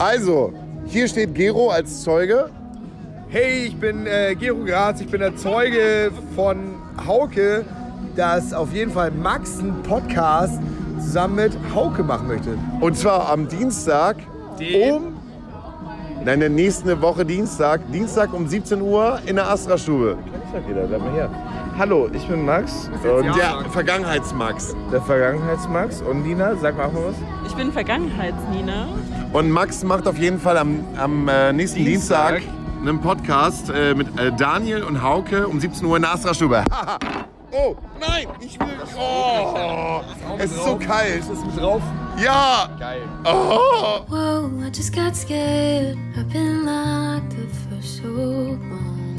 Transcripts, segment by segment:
Also, hier steht Gero als Zeuge. Hey, ich bin äh, Gero Graz, ich bin der Zeuge von Hauke, dass auf jeden Fall Max einen Podcast zusammen mit Hauke machen möchte. Und zwar am Dienstag Den- um. Nein, der nächste Woche Dienstag. Dienstag um 17 Uhr in der Astra-Stube. Wieder, bleib mal her. Hallo, ich bin Max, Und und der Vergangenheitsmax. der Vergangenheitsmax. Und Nina, sag mal auch mal was. Ich bin Vergangenheitsnina. Und Max macht auf jeden Fall am, am äh, nächsten Dienstag, Dienstag. einen Podcast äh, mit äh, Daniel und Hauke um 17 Uhr in der Astra-Stube. Oh, nein, ich will. Oh, es ist so kalt. Ist mit drauf? Ja. Geil. Oh. Whoa, I just got scared. I've been locked up for so long.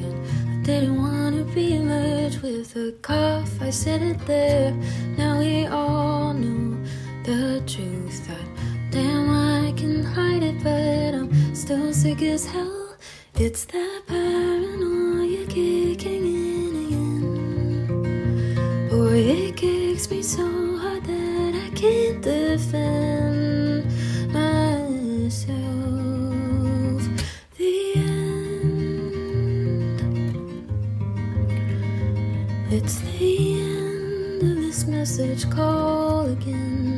And I didn't want to be merged with a cough. I said it there. Now we all know the truth. That damn, I can hide it, but I'm still sick as hell. It's that paranoia kicking in again. Boy, it kicks me so hard that I can't defend myself. The end. It's the end of this message call again.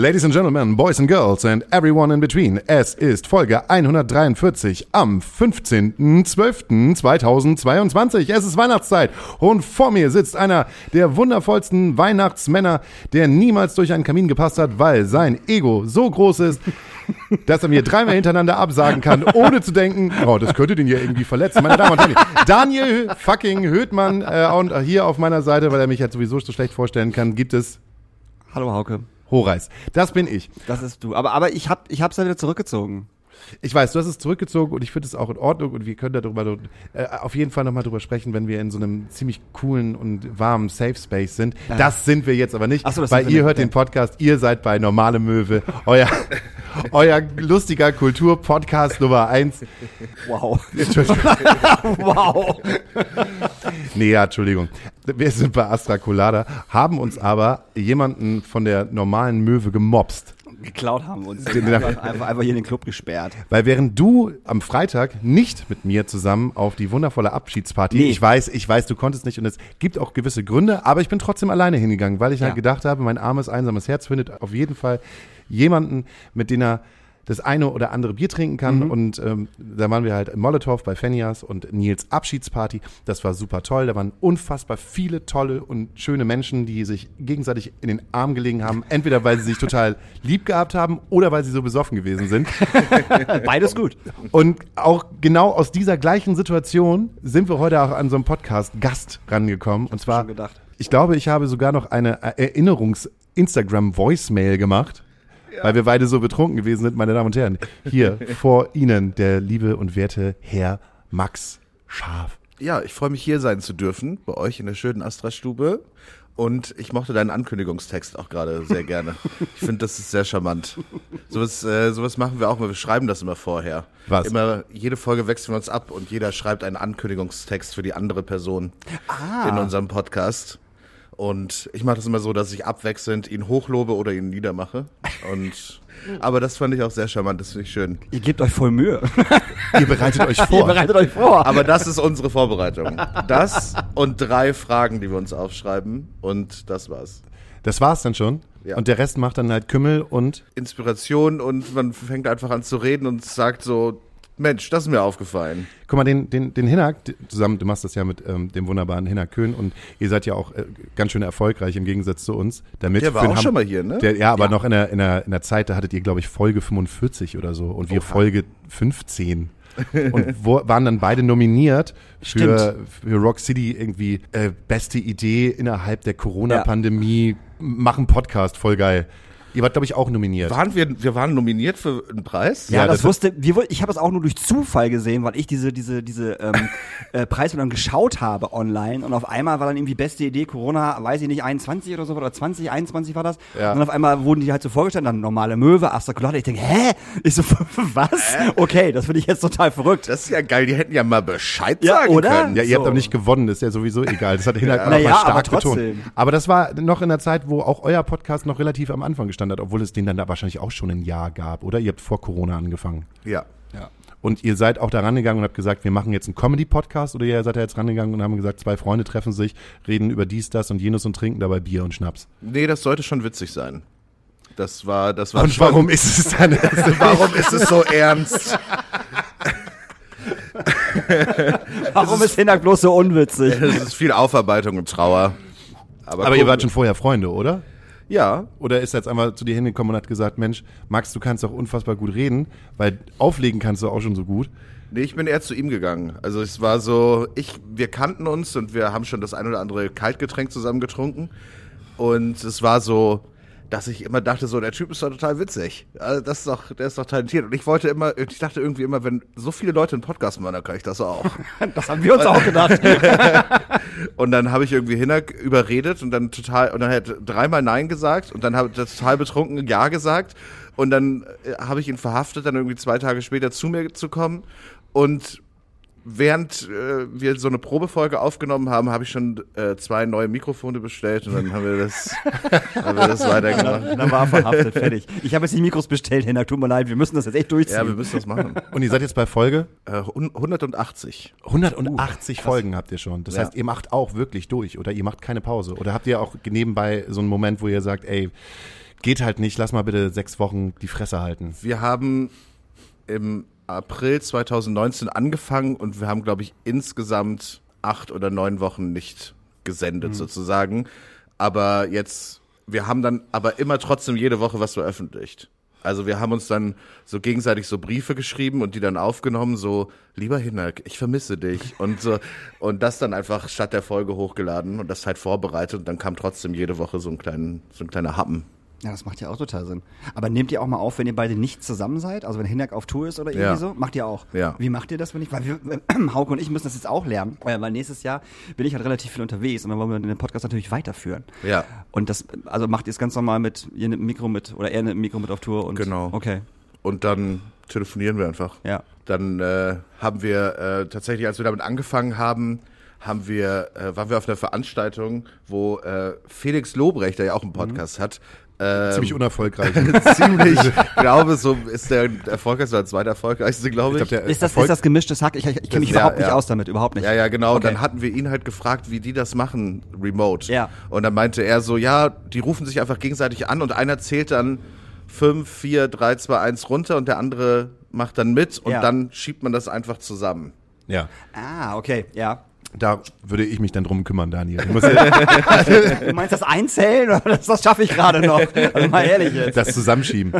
Ladies and Gentlemen, Boys and Girls and everyone in between, es ist Folge 143 am 15.12.2022. Es ist Weihnachtszeit und vor mir sitzt einer der wundervollsten Weihnachtsmänner, der niemals durch einen Kamin gepasst hat, weil sein Ego so groß ist, dass er mir dreimal hintereinander absagen kann, ohne zu denken, oh, das könnte den ja irgendwie verletzen. Meine Damen und Herren, Daniel fucking Höhtmann äh, und hier auf meiner Seite, weil er mich jetzt sowieso so schlecht vorstellen kann, gibt es Hallo Hauke, Horeis. Das bin ich. das ist du. Aber, aber ich hab, ich hab's ja wieder zurückgezogen. Ich weiß, du hast es zurückgezogen und ich finde es auch in Ordnung und wir können darüber äh, auf jeden Fall nochmal drüber sprechen, wenn wir in so einem ziemlich coolen und warmen Safe Space sind. Das sind wir jetzt aber nicht, Ach so, das weil ihr nicht, hört ja. den Podcast, ihr seid bei Normale Möwe, euer, euer lustiger Kulturpodcast Nummer eins. Wow. Entschuldigung. wow. Nee, ja, Entschuldigung. Wir sind bei Astra Colada, haben uns aber jemanden von der normalen Möwe gemobst. Geklaut haben uns. Den- Einfach, einfach, einfach hier in den Club gesperrt. Weil während du am Freitag nicht mit mir zusammen auf die wundervolle Abschiedsparty, Nee. ich weiß, ich weiß, du konntest nicht und es gibt auch gewisse Gründe, aber ich bin trotzdem alleine hingegangen, weil ich halt Ja. gedacht habe, mein armes, einsames Herz findet auf jeden Fall jemanden, mit dem er das eine oder andere Bier trinken kann. Mhm. Und ähm, da waren wir halt im Molotow bei Fenias und Nils Abschiedsparty. Das war super toll. Da waren unfassbar viele tolle und schöne Menschen, die sich gegenseitig in den Arm gelegen haben. Entweder weil sie sich total lieb gehabt haben oder weil sie so besoffen gewesen sind. Beides gut. Und auch genau aus dieser gleichen Situation sind wir heute auch an so einem Podcast Gast rangekommen. Und zwar, ich glaube, ich habe sogar noch eine Erinnerungs-Instagram-Voicemail gemacht, weil wir beide so betrunken gewesen sind, meine Damen und Herren. Hier vor Ihnen der liebe und werte Herr Max Scharf. Ja, ich freue mich hier sein zu dürfen, bei euch in der schönen Astra-Stube. Und ich mochte deinen Ankündigungstext auch gerade sehr gerne. Ich finde, das ist sehr charmant. Sowas, äh, sowas machen wir auch mal. Wir schreiben das immer vorher. Was? Immer, jede Folge wechseln wir uns ab und jeder schreibt einen Ankündigungstext für die andere Person in unserem Podcast. Und ich mache das immer so, dass ich abwechselnd ihn hochlobe oder ihn niedermache. Und, aber das fand ich auch sehr charmant, das finde ich schön. Ihr gebt euch voll Mühe. Ihr bereitet euch Ihr vor. bereitet euch vor. Aber das ist unsere Vorbereitung. Das und drei Fragen, die wir uns aufschreiben. Und das war's. Das war's dann schon. Ja. Und der Rest macht dann halt Kümmel und Inspiration und man fängt einfach an zu reden und sagt so, Mensch, das ist mir aufgefallen. Guck mal, den, den, den Hinak, zusammen, du machst das ja mit ähm, dem wunderbaren Hinak Köhn und ihr seid ja auch äh, ganz schön erfolgreich im Gegensatz zu uns. Damit Der war auch schon mal hier, ne? Der, ja, aber noch in der, in, der, in der Zeit, da hattet ihr, glaube ich, Folge 45 oder so und wir Folge 15. und wo, waren dann beide nominiert für, für Rock City irgendwie äh, beste Idee innerhalb der Corona-Pandemie. Machen Podcast, voll geil. Ihr wart, glaube ich, auch nominiert. Waren wir, wir waren nominiert für einen Preis? Ja, Ja, das, das- wusste, wir, ich habe es auch nur durch Zufall gesehen, weil ich diese, diese, diese ähm, äh, Preisverleihung geschaut habe online und auf einmal war dann irgendwie beste Idee Corona, weiß ich nicht, 21 oder so oder 20, 21 war das. Ja. Und dann auf einmal wurden die halt so vorgestellt, dann normale Möwe, Astra Colada. Ich denke, hä? Ich so, was? Okay, das finde ich jetzt total verrückt. Das ist ja geil, die hätten ja mal Bescheid Ja, sagen oder? können. Ja, ihr habt So. aber nicht gewonnen, das ist ja sowieso egal. Das hat Hinak auch Naja, mal stark aber betont. Aber das war noch in der Zeit, wo auch euer Podcast noch relativ am Anfang gestanden Standard, obwohl es den dann da wahrscheinlich auch schon ein Jahr gab, oder? Ihr habt vor Corona angefangen. Ja. Und ihr seid auch da rangegangen und habt gesagt, wir machen jetzt einen Comedy-Podcast oder ihr seid da jetzt rangegangen und haben gesagt, zwei Freunde treffen sich, reden über dies, das und jenes und trinken dabei Bier und Schnaps. Nee, das sollte schon witzig sein. Das war, das war Und schon, warum ist es dann? warum ist es so ernst? Warum ist Hinak bloß so unwitzig? Es ist viel Aufarbeitung und Trauer. Aber, Aber ihr wart schon vorher Freunde, oder? Ja, Oder ist er jetzt einmal zu dir hingekommen und hat gesagt, Mensch, Max, du kannst doch unfassbar gut reden, weil auflegen kannst du auch schon so gut. Nee, ich bin eher zu ihm gegangen. Also es war so, ich, wir kannten uns und wir haben schon das ein oder andere Kaltgetränk zusammen getrunken. Und es war so, dass ich immer dachte, so, der Typ ist doch total witzig. Also das ist doch, der ist doch talentiert. Und ich wollte immer, ich dachte irgendwie immer, wenn so viele Leute einen Podcast machen, dann kann ich das auch. Das haben wir uns auch gedacht. Und dann habe ich irgendwie Hinak überredet und dann total, und dann hat er dreimal Nein gesagt und dann habe ich total betrunken Ja gesagt. Und dann äh, habe ich ihn verhaftet, dann irgendwie zwei Tage später zu mir zu kommen. Und während äh, wir so eine Probefolge aufgenommen haben, habe ich schon äh, zwei neue Mikrofone bestellt und dann haben wir das, haben wir das weitergemacht. Dann war er verhaftet, fertig. Ich habe jetzt die Mikros bestellt, Hinak, tut mir leid, wir müssen das jetzt echt durchziehen. Ja, wir müssen das machen. Und ihr seid jetzt bei Folge Äh, hun- 180. 180 Folgen habt ihr schon. Das Ja. heißt, ihr macht auch wirklich durch oder ihr macht keine Pause. Oder habt ihr auch nebenbei so einen Moment, wo ihr sagt, ey, geht halt nicht, lass mal bitte sechs Wochen die Fresse halten. Wir haben im April 2019 angefangen und wir haben, glaube ich, insgesamt acht oder neun Wochen nicht gesendet sozusagen. Aber jetzt, wir haben dann aber immer trotzdem jede Woche was veröffentlicht. Also wir haben uns dann so gegenseitig so Briefe geschrieben und die dann aufgenommen, so, lieber Hinak, ich vermisse dich. Und so, und das dann einfach statt der Folge hochgeladen und das halt vorbereitet und dann kam trotzdem jede Woche so ein kleinen, so ein kleiner Happen. Ja, das macht ja auch total Sinn. Aber nehmt ihr auch mal auf, wenn ihr beide nicht zusammen seid? Also wenn Hinak auf Tour ist oder irgendwie Ja. so? Macht ihr auch? Ja. Wie macht ihr das, wenn ich, weil wir, Hauke und ich müssen das jetzt auch lernen, weil weil nächstes Jahr bin ich halt relativ viel unterwegs und dann wollen wir den Podcast natürlich weiterführen. Ja. Und das, also macht ihr es ganz normal mit, ihr nehmt ein Mikro mit oder er nimmt ein Mikro mit auf Tour und. Genau. Okay. Und dann telefonieren wir einfach. Ja. Dann äh, haben wir äh, tatsächlich, als wir damit angefangen haben, haben wir, äh, waren wir auf einer Veranstaltung, wo äh, Felix Lobrecht, der ja auch einen Podcast hat, ähm, Ziemlich unerfolgreich. ziemlich, ich glaube, so ist der erfolgreichste oder zweiterfolgreichste, glaube ich. Ich glaub, Ist das, Erfolg- ist das gemischtes Hack? Ich, ich, ich kenne mich Ja, überhaupt nicht ja. aus damit, überhaupt nicht. Ja, ja, genau. Und Okay. dann hatten wir ihn halt gefragt, wie die das machen, remote. Ja. Und dann meinte er so, ja, die rufen sich einfach gegenseitig an und einer zählt dann 5, 4, 3, 2, 1 runter und der andere macht dann mit und Ja. dann schiebt man das einfach zusammen. ja, Ah, okay, ja. Da würde ich mich dann drum kümmern, Daniel. Du meinst das Einzählen oder das, das schaffe ich gerade noch? Also mal ehrlich jetzt. das zusammenschieben.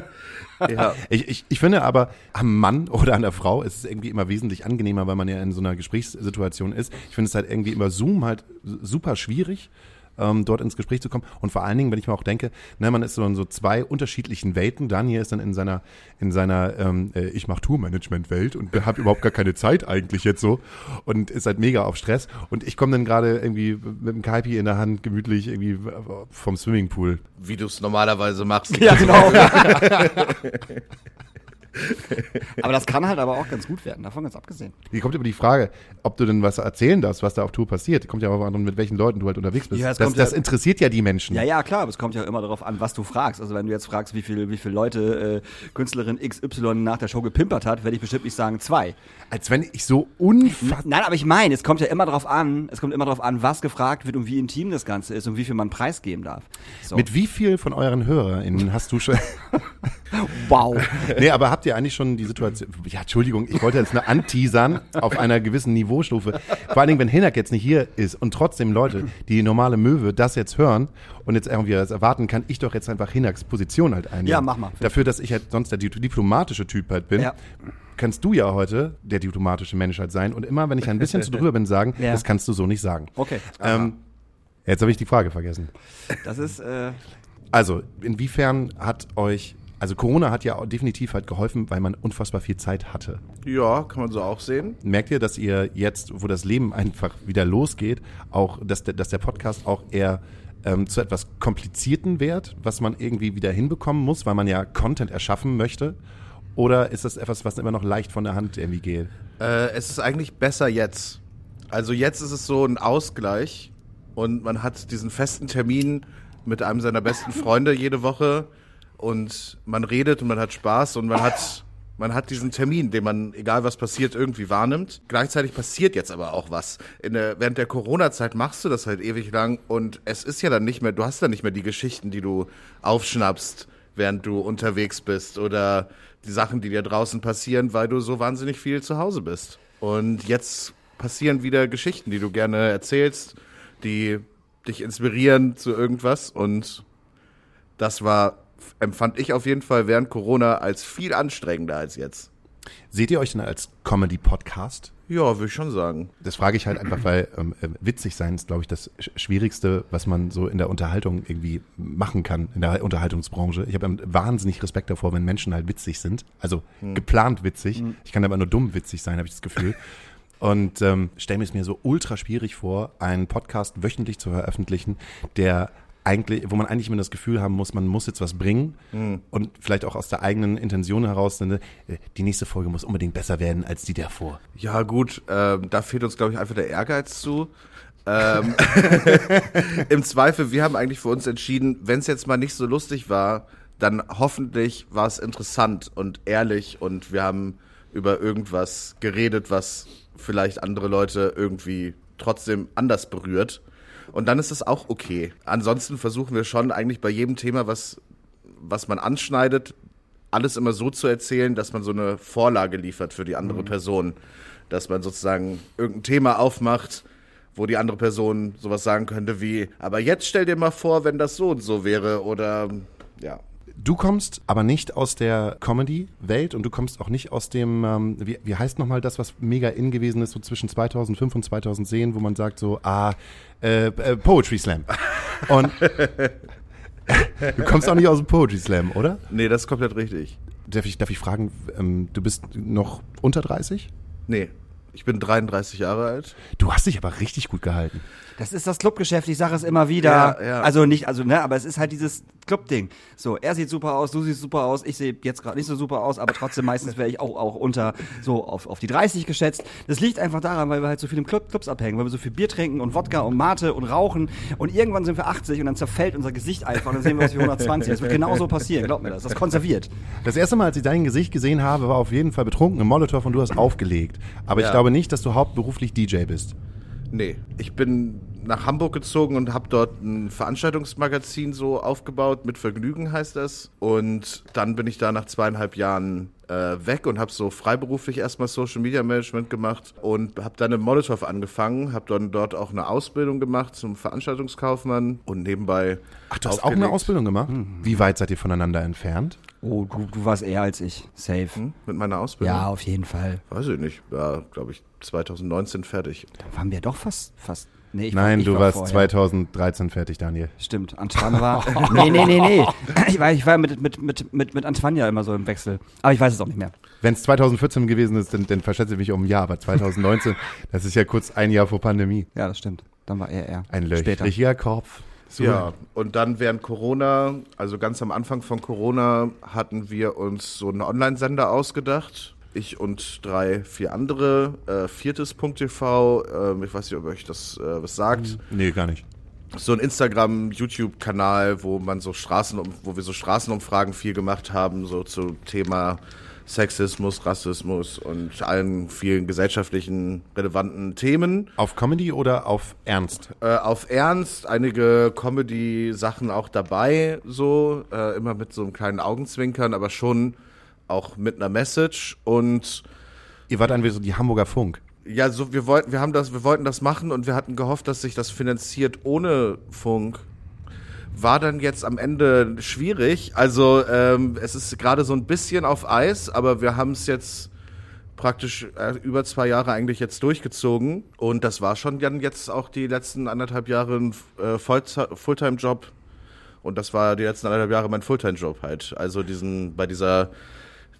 Ja. Ich, ich, ich finde aber, am Mann oder an der Frau ist es irgendwie immer wesentlich angenehmer, weil man ja in so einer Gesprächssituation ist. Ich finde es halt irgendwie immer Zoom halt super schwierig, ähm, dort ins Gespräch zu kommen. Und vor allen Dingen, wenn ich mir auch denke, ne, man ist so in so zwei unterschiedlichen Welten. Daniel ist dann in seiner, in seiner ähm, äh, ich mache Tourmanagement-Welt und habe überhaupt gar keine Zeit eigentlich jetzt so und ist halt mega auf Stress. Und ich komme dann gerade irgendwie mit dem Kaipi in der Hand gemütlich irgendwie vom Swimmingpool. Wie du es normalerweise machst. Ja, genau. aber das kann halt aber auch ganz gut werden, davon ganz abgesehen. Hier kommt aber die Frage, ob du denn was erzählen darfst, was da auf Tour passiert. Kommt ja auch an, mit welchen Leuten du halt unterwegs bist. Ja, das, das ja- interessiert ja die Menschen. Ja, ja, klar, aber es kommt ja immer darauf an, was du fragst. Also wenn du jetzt fragst, wie viele wie viel Leute äh, Künstlerin XY nach der Show gepimpert hat, werde ich bestimmt nicht sagen zwei. Als wenn ich so unfassbar. Nein, aber ich meine, es kommt ja immer darauf an, es kommt immer darauf an, was gefragt wird und wie intim das Ganze ist und wie viel man preisgeben darf. So. Mit wie viel von euren HörerInnen hast du schon. wow. nee, aber habt ihr eigentlich schon die Situation. Ja, Entschuldigung, ich wollte jetzt nur anteasern auf einer gewissen Niveaustufe. Vor allen Dingen, wenn Hinak jetzt nicht hier ist und trotzdem Leute, die normale Möwe das jetzt hören und jetzt irgendwie das erwarten, kann ich doch jetzt einfach Hinaks Position halt einnehmen. Ja, mach mal. Dafür, dass ich halt sonst der di- diplomatische Typ halt bin. Ja. Kannst du ja heute der diplomatische Mensch halt sein und immer, wenn ich ein bisschen zu drüber bin, sagen, Ja. das kannst du so nicht sagen. Okay. Ähm, jetzt habe ich die Frage vergessen. Das ist, äh, Also, inwiefern hat euch, also Corona hat ja definitiv halt geholfen, weil man unfassbar viel Zeit hatte. Ja, kann man so auch sehen. Merkt ihr, dass ihr jetzt, wo das Leben einfach wieder losgeht, auch, dass der, dass der Podcast auch eher ähm, zu etwas komplizierten wird, was man irgendwie wieder hinbekommen muss, weil man ja Content erschaffen möchte? Oder ist das etwas, was immer noch leicht von der Hand irgendwie geht? Äh, es ist eigentlich besser jetzt. Also jetzt ist es so ein Ausgleich und man hat diesen festen Termin mit einem seiner besten Freunde jede Woche und man redet und man hat Spaß und man hat, man hat diesen Termin, den man, egal was passiert, irgendwie wahrnimmt. Gleichzeitig passiert jetzt aber auch was. Der, während der Corona-Zeit machst du das halt ewig lang und es ist ja dann nicht mehr, du hast dann nicht mehr die Geschichten, die du aufschnappst, während du unterwegs bist oder die Sachen, die dir draußen passieren, weil du so wahnsinnig viel zu Hause bist. Und jetzt passieren wieder Geschichten, die du gerne erzählst, die dich inspirieren zu irgendwas und das war, empfand ich auf jeden Fall während Corona als viel anstrengender als jetzt. Seht ihr euch denn als Comedy-Podcast? Ja, würde ich schon sagen. Das frage ich halt einfach, weil ähm, äh, witzig sein ist, glaube ich, das Sch- Schwierigste, was man so in der Unterhaltung irgendwie machen kann, in der Unterhaltungsbranche. Ich habe ähm, wahnsinnig Respekt davor, wenn Menschen halt witzig sind. Also geplant witzig. Ich kann aber nur dumm witzig sein, habe ich das Gefühl. Und ähm, stelle mir es mir so ultra schwierig vor, einen Podcast wöchentlich zu veröffentlichen, der eigentlich, wo man eigentlich immer das Gefühl haben muss, man muss jetzt was bringen und vielleicht auch aus der eigenen Intention heraus, ne, die nächste Folge muss unbedingt besser werden als die davor. Ja, gut, ähm, da fehlt uns, glaube ich, einfach der Ehrgeiz zu. Ähm, Im Zweifel, wir haben eigentlich für uns entschieden, wenn es jetzt mal nicht so lustig war, dann hoffentlich war es interessant und ehrlich und wir haben über irgendwas geredet, was vielleicht andere Leute irgendwie trotzdem anders berührt. Und dann ist es auch okay. Ansonsten versuchen wir schon eigentlich bei jedem Thema, was, was man anschneidet, alles immer so zu erzählen, dass man so eine Vorlage liefert für die andere Person. Dass man sozusagen irgendein Thema aufmacht, wo die andere Person sowas sagen könnte wie, aber jetzt stell dir mal vor, wenn das so und so wäre oder ja. Du kommst aber nicht aus der Comedy-Welt und du kommst auch nicht aus dem, ähm, wie, wie heißt nochmal das, was mega in gewesen ist, so zwischen 2005 und 2010, wo man sagt so, ah, äh, äh, Poetry Slam. Und du kommst auch nicht aus dem Poetry Slam, oder? Nee, das ist komplett richtig. Darf ich, darf ich fragen, ähm, du bist noch unter 30? Nee, ich bin 33 Jahre alt. Du hast dich aber richtig gut gehalten. Das ist das Clubgeschäft, ich sage es immer wieder. Ja, ja. Also nicht, also ne, aber es ist halt dieses Club-Ding. So, er sieht super aus, du siehst super aus, ich sehe jetzt gerade nicht so super aus, aber trotzdem meistens wäre ich auch, auch unter so auf, auf die 30 geschätzt. Das liegt einfach daran, weil wir halt so viel im Club, Clubs abhängen, weil wir so viel Bier trinken und Wodka und Mate und rauchen und irgendwann sind wir 80 und dann zerfällt unser Gesicht einfach und dann sehen wir aus wie 120. Das wird genauso passieren, glaub mir das. Das ist konserviert. Das erste Mal, als ich dein Gesicht gesehen habe, war auf jeden Fall betrunken im Molotow und du hast aufgelegt. Aber ich Ja. glaube nicht, dass du hauptberuflich DJ bist. Nee, ich bin nach Hamburg gezogen und habe dort ein Veranstaltungsmagazin so aufgebaut, mit Vergnügen heißt das. Und dann bin ich da nach zweieinhalb Jahren äh, weg und habe so freiberuflich erstmal Social Media Management gemacht und habe dann im Molotow angefangen, habe dann dort auch eine Ausbildung gemacht zum Veranstaltungskaufmann und nebenbei. Ach, du hast auch eine. Ausbildung gemacht? Wie weit seid ihr voneinander entfernt? Oh, du, du warst eher als ich. Safe. Hm, mit meiner Ausbildung? Ja, auf jeden Fall. Weiß ich nicht. Ja, glaube ich, 2019 fertig. Da waren wir doch fast, fast. Nee, ich war- Nein, ich du war warst vorher. 2013 fertig, Daniel. Stimmt, Antoine war. nee, nee, nee, nee. Ich war, ich war mit, mit, mit, mit, mit Antoine ja immer so im Wechsel. Aber ich weiß es auch nicht mehr. Wenn es 2014 gewesen ist, dann, dann verschätze ich mich um ein Jahr. Aber 2019, das ist ja kurz ein Jahr vor Pandemie. Ja, das stimmt. Dann war er eher. Ein Später. löchriger Kopf. So. Ja, und dann während Corona, also ganz am Anfang von Corona, hatten wir uns so einen Online-Sender ausgedacht. Ich und drei, vier andere. Äh, Viertes.tv, ähm, ich weiß nicht, ob euch das äh, was sagt. Nee, gar nicht. So ein Instagram, YouTube-Kanal, wo man so Straßen, wo wir so Straßenumfragen viel gemacht haben, so zu Thema Sexismus, Rassismus und allen vielen gesellschaftlichen relevanten Themen. Auf Comedy oder auf Ernst? Äh, auf Ernst, einige Comedy-Sachen auch dabei, so, äh, immer mit so einem kleinen Augenzwinkern, aber schon auch mit einer Message und Ihr wart einfach so die Hamburger Funk. ja, so wir wollten, wir haben das, wir wollten das machen und wir hatten gehofft, dass sich das finanziert ohne Funk. War dann jetzt am Ende schwierig. Also ähm, es ist gerade so ein bisschen auf Eis, aber wir haben es jetzt praktisch äh, über zwei Jahre eigentlich jetzt durchgezogen und das war schon dann jetzt auch die letzten anderthalb Jahre ein äh, Fulltime-Job und das war die letzten anderthalb Jahre mein Fulltime-Job halt. Also diesen bei dieser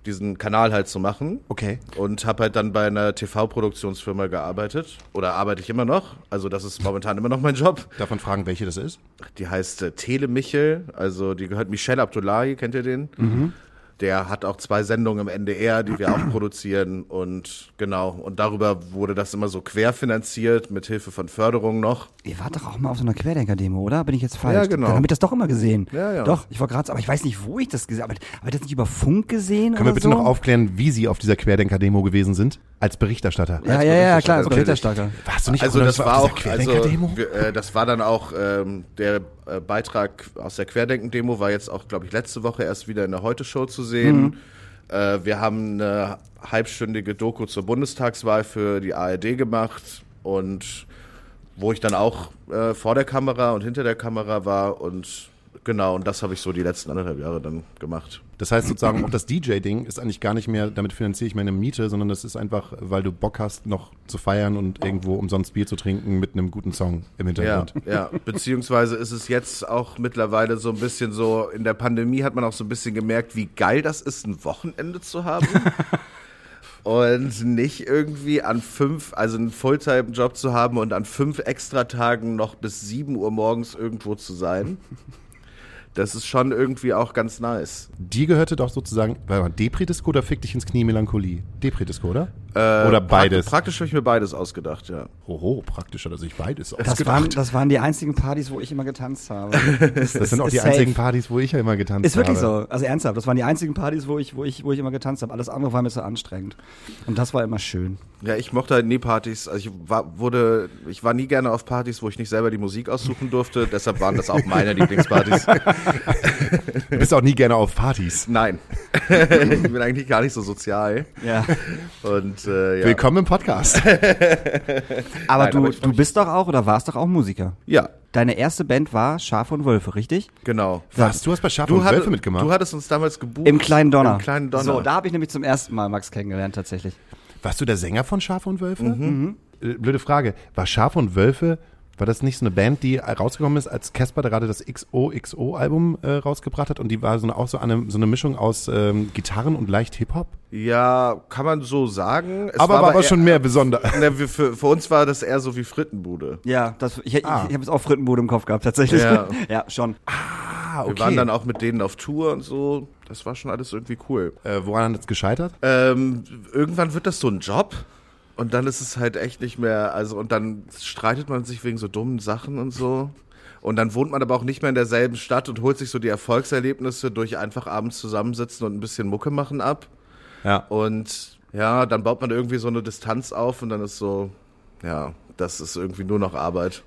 diesen Kanal halt zu machen Okay. und habe halt dann bei einer TV-Produktionsfirma gearbeitet oder arbeite ich immer noch. Also das ist momentan immer noch mein Job. Davon fragen, welche das ist? Die heißt äh, Tele Michel, also die gehört Michel Abdullahi, kennt ihr den? Der hat auch zwei Sendungen im NDR, die wir auch produzieren und genau. Und darüber wurde das immer so querfinanziert mit Hilfe von Förderung noch. Ihr wart doch auch mal auf so einer Querdenker-Demo, oder? Bin ich jetzt falsch? Ja, genau. Dann hab ich das doch immer gesehen. Ja, ja. Doch, ich war gerade, aber ich weiß nicht, wo ich das gesehen habe. Habe ich das nicht über Funk gesehen Können wir bitte so? noch aufklären, wie Sie auf dieser Querdenker-Demo gewesen sind? Als Berichterstatter. Ja, ja, ja, klar, als. Berichterstatter. Warst du nicht Also auch das war auch, also äh, das war dann auch ähm, der äh, Beitrag aus der Querdenken-Demo war jetzt auch, glaube ich, letzte Woche erst wieder in der Heute-Show zu sehen. Äh, wir haben eine halbstündige Doku zur Bundestagswahl für die ARD gemacht und wo ich dann auch äh, vor der Kamera und hinter der Kamera war und genau, und das habe ich so die letzten anderthalb Jahre dann gemacht. Das heißt sozusagen, auch das DJ-Ding ist eigentlich gar nicht mehr, damit finanziere ich meine Miete, sondern das ist einfach, weil du Bock hast, noch zu feiern und irgendwo umsonst Bier zu trinken mit einem guten Song im Ja, Hintergrund. ja. Beziehungsweise ist es jetzt auch mittlerweile so ein bisschen so, in der Pandemie hat man auch so ein bisschen gemerkt, wie geil das ist, ein Wochenende zu haben. und nicht irgendwie an fünf, also einen Fulltime-Job zu haben und an fünf Extratagen noch bis sieben Uhr morgens irgendwo zu sein. Das ist schon irgendwie auch ganz nice. Die gehörte doch sozusagen, warte mal, Depri-Disco oder Fick dich ins Knie Melancholie? Depri-Disco, oder? Äh, oder beides? Praktisch, praktisch habe ich mir beides ausgedacht, ja. Hoho, praktisch hat er sich beides Das ausgedacht. waren, das waren die einzigen Partys, wo ich immer getanzt habe. Das sind auch die safe. einzigen Partys, wo ich ja immer getanzt habe. Ist wirklich so. Also ernsthaft, das waren die einzigen Partys, wo ich, wo ich, wo ich immer getanzt habe. Alles andere war mir zu anstrengend. Und das war immer schön. Ja, ich mochte halt nie Partys. Also ich war, wurde, ich war nie gerne auf Partys, wo ich nicht selber die Musik aussuchen durfte. Deshalb waren das auch meine Lieblingspartys. Du bist auch nie gerne auf Partys. Nein, ich bin eigentlich gar nicht so sozial. Ja. Und äh, ja. Willkommen im Podcast. Aber Nein, du, aber du bist doch auch oder warst doch auch Musiker. Ja, Deine erste Band war Schaf und Wölfe, richtig? genau. Was? Du hast bei Schaf und hatte- Wölfe mitgemacht? Du hattest uns damals gebucht. Im kleinen Donner. Im kleinen Donner. So, da habe ich nämlich zum ersten Mal Max kennengelernt tatsächlich. Warst du der Sänger von Schaf und Wölfe? Mhm. Äh, Blöde Frage. War Schaf und Wölfe, war das nicht so eine Band, die rausgekommen ist, als Casper gerade das XOXO-Album äh, rausgebracht hat und die war so eine, auch so eine, so eine Mischung aus ähm, Gitarren und leicht Hip-Hop? ja, kann man so sagen. Es Aber war aber eher- schon mehr besonder. Ne, wir- für, für uns war das eher so wie Frittenbude. Ja, das, ich, ich, Ah. ich habe es auch Frittenbude im Kopf gehabt, tatsächlich. Ja. ja schon. Ah, Wir waren dann auch mit denen auf Tour und so. Das war schon alles irgendwie cool. äh, woran hat es gescheitert? Ähm, irgendwann wird das so ein Job und dann ist es halt echt nicht mehr, also und dann streitet man sich wegen so dummen Sachen und so. Und dann wohnt man aber auch nicht mehr in derselben Stadt und holt sich so die Erfolgserlebnisse durch einfach abends zusammensitzen und ein bisschen Mucke machen ab. Ja. Und ja, dann baut man irgendwie so eine Distanz auf und dann ist so, ja, das ist irgendwie nur noch Arbeit.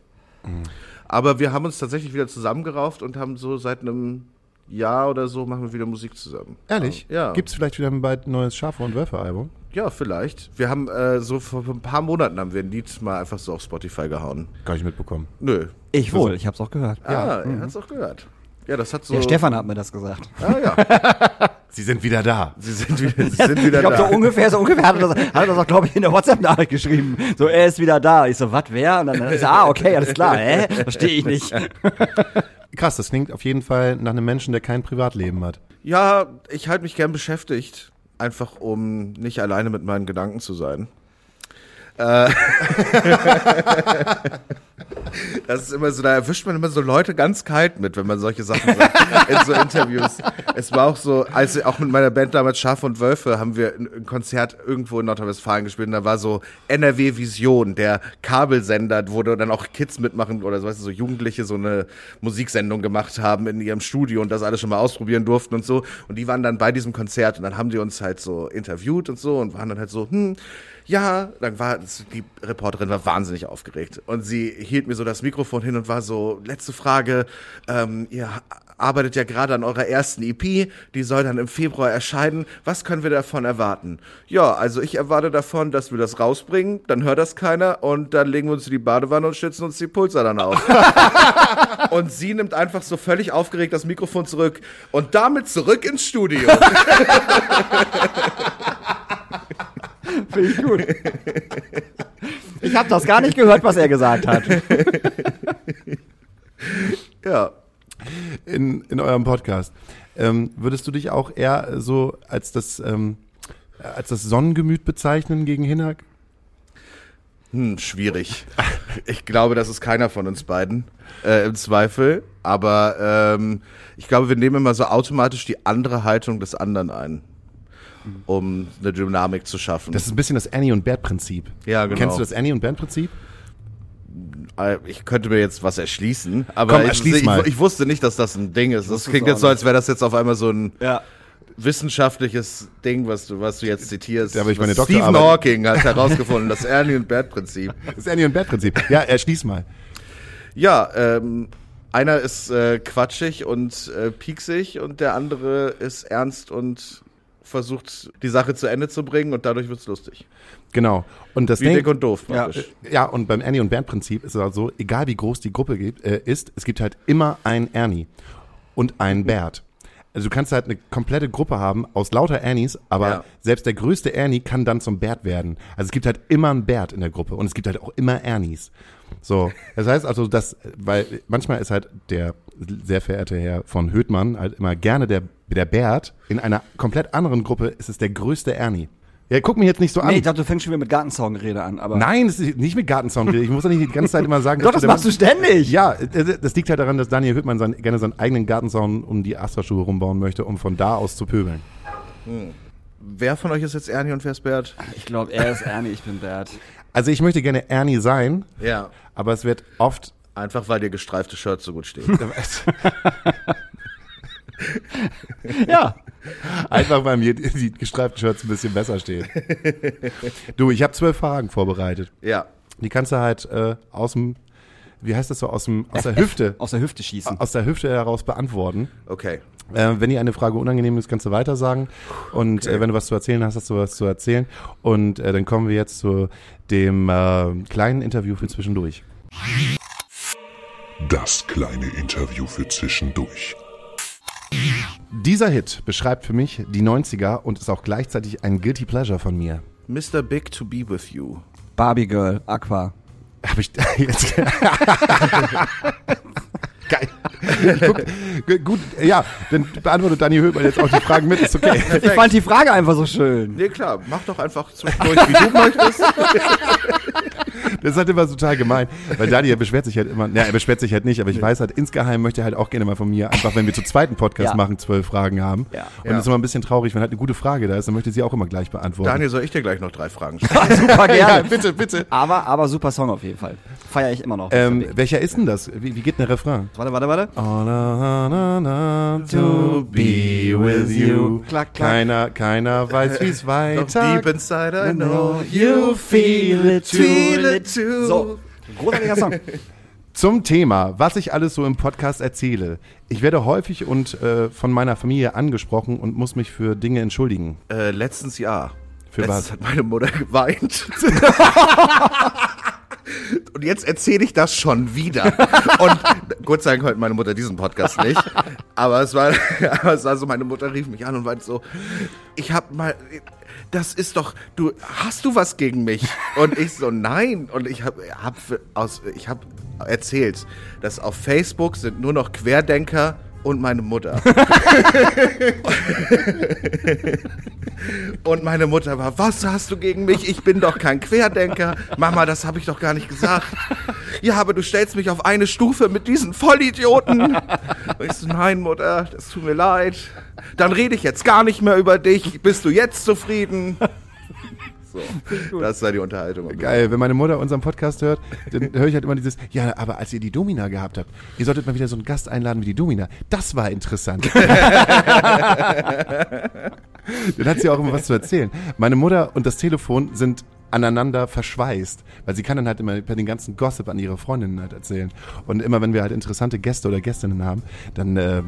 Aber wir haben uns tatsächlich wieder zusammengerauft und haben so seit einem Jahr oder so machen wir wieder Musik zusammen. Ehrlich? Ja. Gibt es vielleicht wieder ein neues Schaf und Wölfe-Album? Ja, vielleicht. Wir haben äh, so vor ein paar Monaten haben wir ein Lied mal einfach so auf Spotify gehauen. Gar nicht mitbekommen. Nö. Ich wohl, ich habe es auch gehört. Ja, er hat's auch gehört. Ja, das hat so. Der Stefan hat mir das gesagt. Ah, ja. Sie sind wieder da. Sie sind wieder, sie sind wieder ich glaube, da. so ungefähr, so ungefähr hat er das, hat er das auch, glaube ich, in der WhatsApp-Nachricht geschrieben. So, er ist wieder da. Ich so, was, wer? Und dann ist er, ah, okay, alles klar. Hä? Verstehe ich nicht. Krass, das klingt auf jeden Fall nach einem Menschen, der kein Privatleben hat. Ja, ich halte mich gern beschäftigt. Einfach um nicht alleine mit meinen Gedanken zu sein. Äh, das ist immer so, da erwischt man immer so Leute ganz kalt mit, wenn man solche Sachen sagt in so Interviews. Es war auch so, als auch mit meiner Band damals Schaf und Wölfe haben wir ein Konzert irgendwo in Nordrhein-Westfalen gespielt und da war so NRW Vision, der Kabelsender, wo dann auch Kids mitmachen oder so, weißt du, so Jugendliche so eine Musiksendung gemacht haben in ihrem Studio und das alles schon mal ausprobieren durften und so. Und die waren dann bei diesem Konzert und dann haben die uns halt so interviewt und so und waren dann halt so, hm, ja, dann war die Reporterin war wahnsinnig aufgeregt und sie hielt mir so das Mikrofon hin und war so, letzte Frage, ähm, ihr arbeitet ja gerade an eurer ersten EP, die soll dann im Februar erscheinen. Was können wir davon erwarten? Ja, also ich erwarte davon, dass wir das rausbringen, dann hört das keiner und dann legen wir uns in die Badewanne und schützen uns die Pulser dann auf. und sie nimmt einfach so völlig aufgeregt das Mikrofon zurück und damit zurück ins Studio. Finde ich gut. Ich habe das gar nicht gehört, was er gesagt hat. ja. in, in eurem Podcast. Ähm, würdest du dich auch eher so als das, ähm, als das Sonnengemüt bezeichnen gegen Hinak? Hm, schwierig. Ich glaube, das ist keiner von uns beiden äh, im Zweifel. Aber ähm, ich glaube, wir nehmen immer so automatisch die andere Haltung des anderen ein, um eine Dynamik zu schaffen. Das ist ein bisschen das Annie und Bert-Prinzip. Ja, genau. Kennst du das Annie und Bert-Prinzip? Äh, ich könnte mir jetzt was erschließen, aber Komm, ich, erschließ ich, mal. ich wusste nicht, dass das ein Ding ist. Das klingt jetzt so, als wäre das jetzt auf einmal so ein Ja. wissenschaftliches Ding, was du, was du jetzt zitierst. Da habe ich meine Stephen Hawking hat herausgefunden, das Ernie und Bert-Prinzip. Das Annie und Bert-Prinzip. Ja, erschließ mal. Ja, ähm, einer ist äh, quatschig und äh, pieksig und der andere ist ernst und versucht, die Sache zu Ende zu bringen und dadurch wird's lustig. Genau. Und das Wie Ding, dick und doof Ja. praktisch. Ja, und beim Ernie und Bernd Prinzip ist es halt so, egal wie groß die Gruppe gibt, äh, ist, es gibt halt immer einen Ernie und einen Bert. Also du kannst halt eine komplette Gruppe haben aus lauter Ernies, aber Ja. selbst der größte Ernie kann dann zum Bert werden. Also es gibt halt immer einen Bert in der Gruppe und es gibt halt auch immer Ernies. So, das heißt also, dass, weil manchmal ist halt der sehr verehrte Herr von Höhtmann halt immer gerne der, der Bert. In einer komplett anderen Gruppe ist es der größte Ernie. Ja, guck mich jetzt nicht so an. Nee, ich dachte, du fängst schon wieder mit Gartenzaungerede an, aber. Nein, das ist nicht mit Gartensound. Ich muss doch nicht die ganze Zeit immer sagen. Doch, dass das machst du ständig. Ja, das liegt halt daran, dass Daniel Hüttmann sein, gerne seinen eigenen Gartenzaun um die Astra-Schuhe rumbauen möchte, um von da aus zu pöbeln. Wer von euch ist jetzt Ernie und wer ist Bert? Ich glaube, er ist Ernie, ich bin Bert. Also ich möchte gerne Ernie sein, Ja. aber es wird oft. Einfach weil dir gestreifte Shirts so gut stehen. Ja. Einfach weil mir die, gestreiften Shirts ein bisschen besser stehen. Du, ich habe zwölf Fragen vorbereitet. ja. Die kannst du halt äh, aus dem, wie heißt das so, aus, dem, aus der Hüfte, Aus der Hüfte schießen. aus der Hüfte heraus beantworten. Okay. Äh, wenn dir eine Frage unangenehm ist, kannst du weiter sagen. Und äh, wenn du was zu erzählen hast, hast du was zu erzählen. Und äh, dann kommen wir jetzt zu dem äh, kleinen Interview für zwischendurch. Das kleine Interview für zwischendurch. Dieser Hit beschreibt für mich die 90er und ist auch gleichzeitig ein Guilty Pleasure von mir. Mr. Big to be with you. Barbie Girl, Aqua. Habe ich jetzt. Geil. Guck, gu- gut, ja, dann beantwortet Daniel Höhlmann jetzt auch die Fragen mit, ist okay. Ich fand die Frage einfach so schön. Nee, klar, mach doch einfach zwischendurch, wie du möchtest. Das ist halt immer total gemein, weil Daniel beschwert sich halt immer, ja, er beschwert sich halt nicht, aber ich weiß halt, insgeheim möchte er halt auch gerne mal von mir, einfach wenn wir zu zweiten Podcast Ja. machen, zwölf Fragen haben. Ja. Und Ja. das ist immer ein bisschen traurig, wenn halt eine gute Frage da ist, dann möchte sie auch immer gleich beantworten. Daniel, soll ich dir gleich noch drei Fragen stellen? Super ja, gerne. bitte, bitte. Aber, aber super Song auf jeden Fall. Feier ich immer noch. Ähm, welcher ist denn das? Wie, wie geht denn der Refrain? warte, warte, warte. All I wanna to be with you. Klack, klack. Keiner, keiner weiß, wie es Doch weiter deep inside I know you feel it feel it too. So, großartiger Song. Zum Thema, was ich alles so im Podcast erzähle. Ich werde häufig und äh, von meiner Familie angesprochen und muss mich für Dinge entschuldigen. Äh, letztens ja. Für letztens was? hat meine Mutter geweint. Und jetzt erzähle ich das schon wieder. Und Gott sei Dank hört meine Mutter diesen Podcast nicht. Aber es war, aber es war so, meine Mutter rief mich an und meinte so, ich hab mal, das ist doch, du, hast du was gegen mich? Und ich so, nein. Und ich habe hab aus, ich hab erzählt, dass auf Facebook sind nur noch Querdenker und meine Mutter. Und meine Mutter war, was hast du gegen mich? Ich bin doch kein Querdenker. Mama, das habe ich doch gar nicht gesagt. Ja, aber du stellst mich auf eine Stufe mit diesen Vollidioten. Und ich so, nein, Mutter, das tut mir leid. Dann rede ich jetzt gar nicht mehr über dich. Bist du jetzt zufrieden? So, das war die Unterhaltung. Geil, wenn meine Mutter unseren Podcast hört, dann höre ich halt immer dieses, ja, aber als ihr die Domina gehabt habt, ihr solltet mal wieder so einen Gast einladen wie die Domina. Das war interessant. dann hat sie auch immer was zu erzählen. Meine Mutter und das Telefon sind aneinander verschweißt, weil sie kann dann halt immer per den ganzen Gossip an ihre Freundinnen halt erzählen. Und immer wenn wir halt interessante Gäste oder Gästinnen haben, dann äh,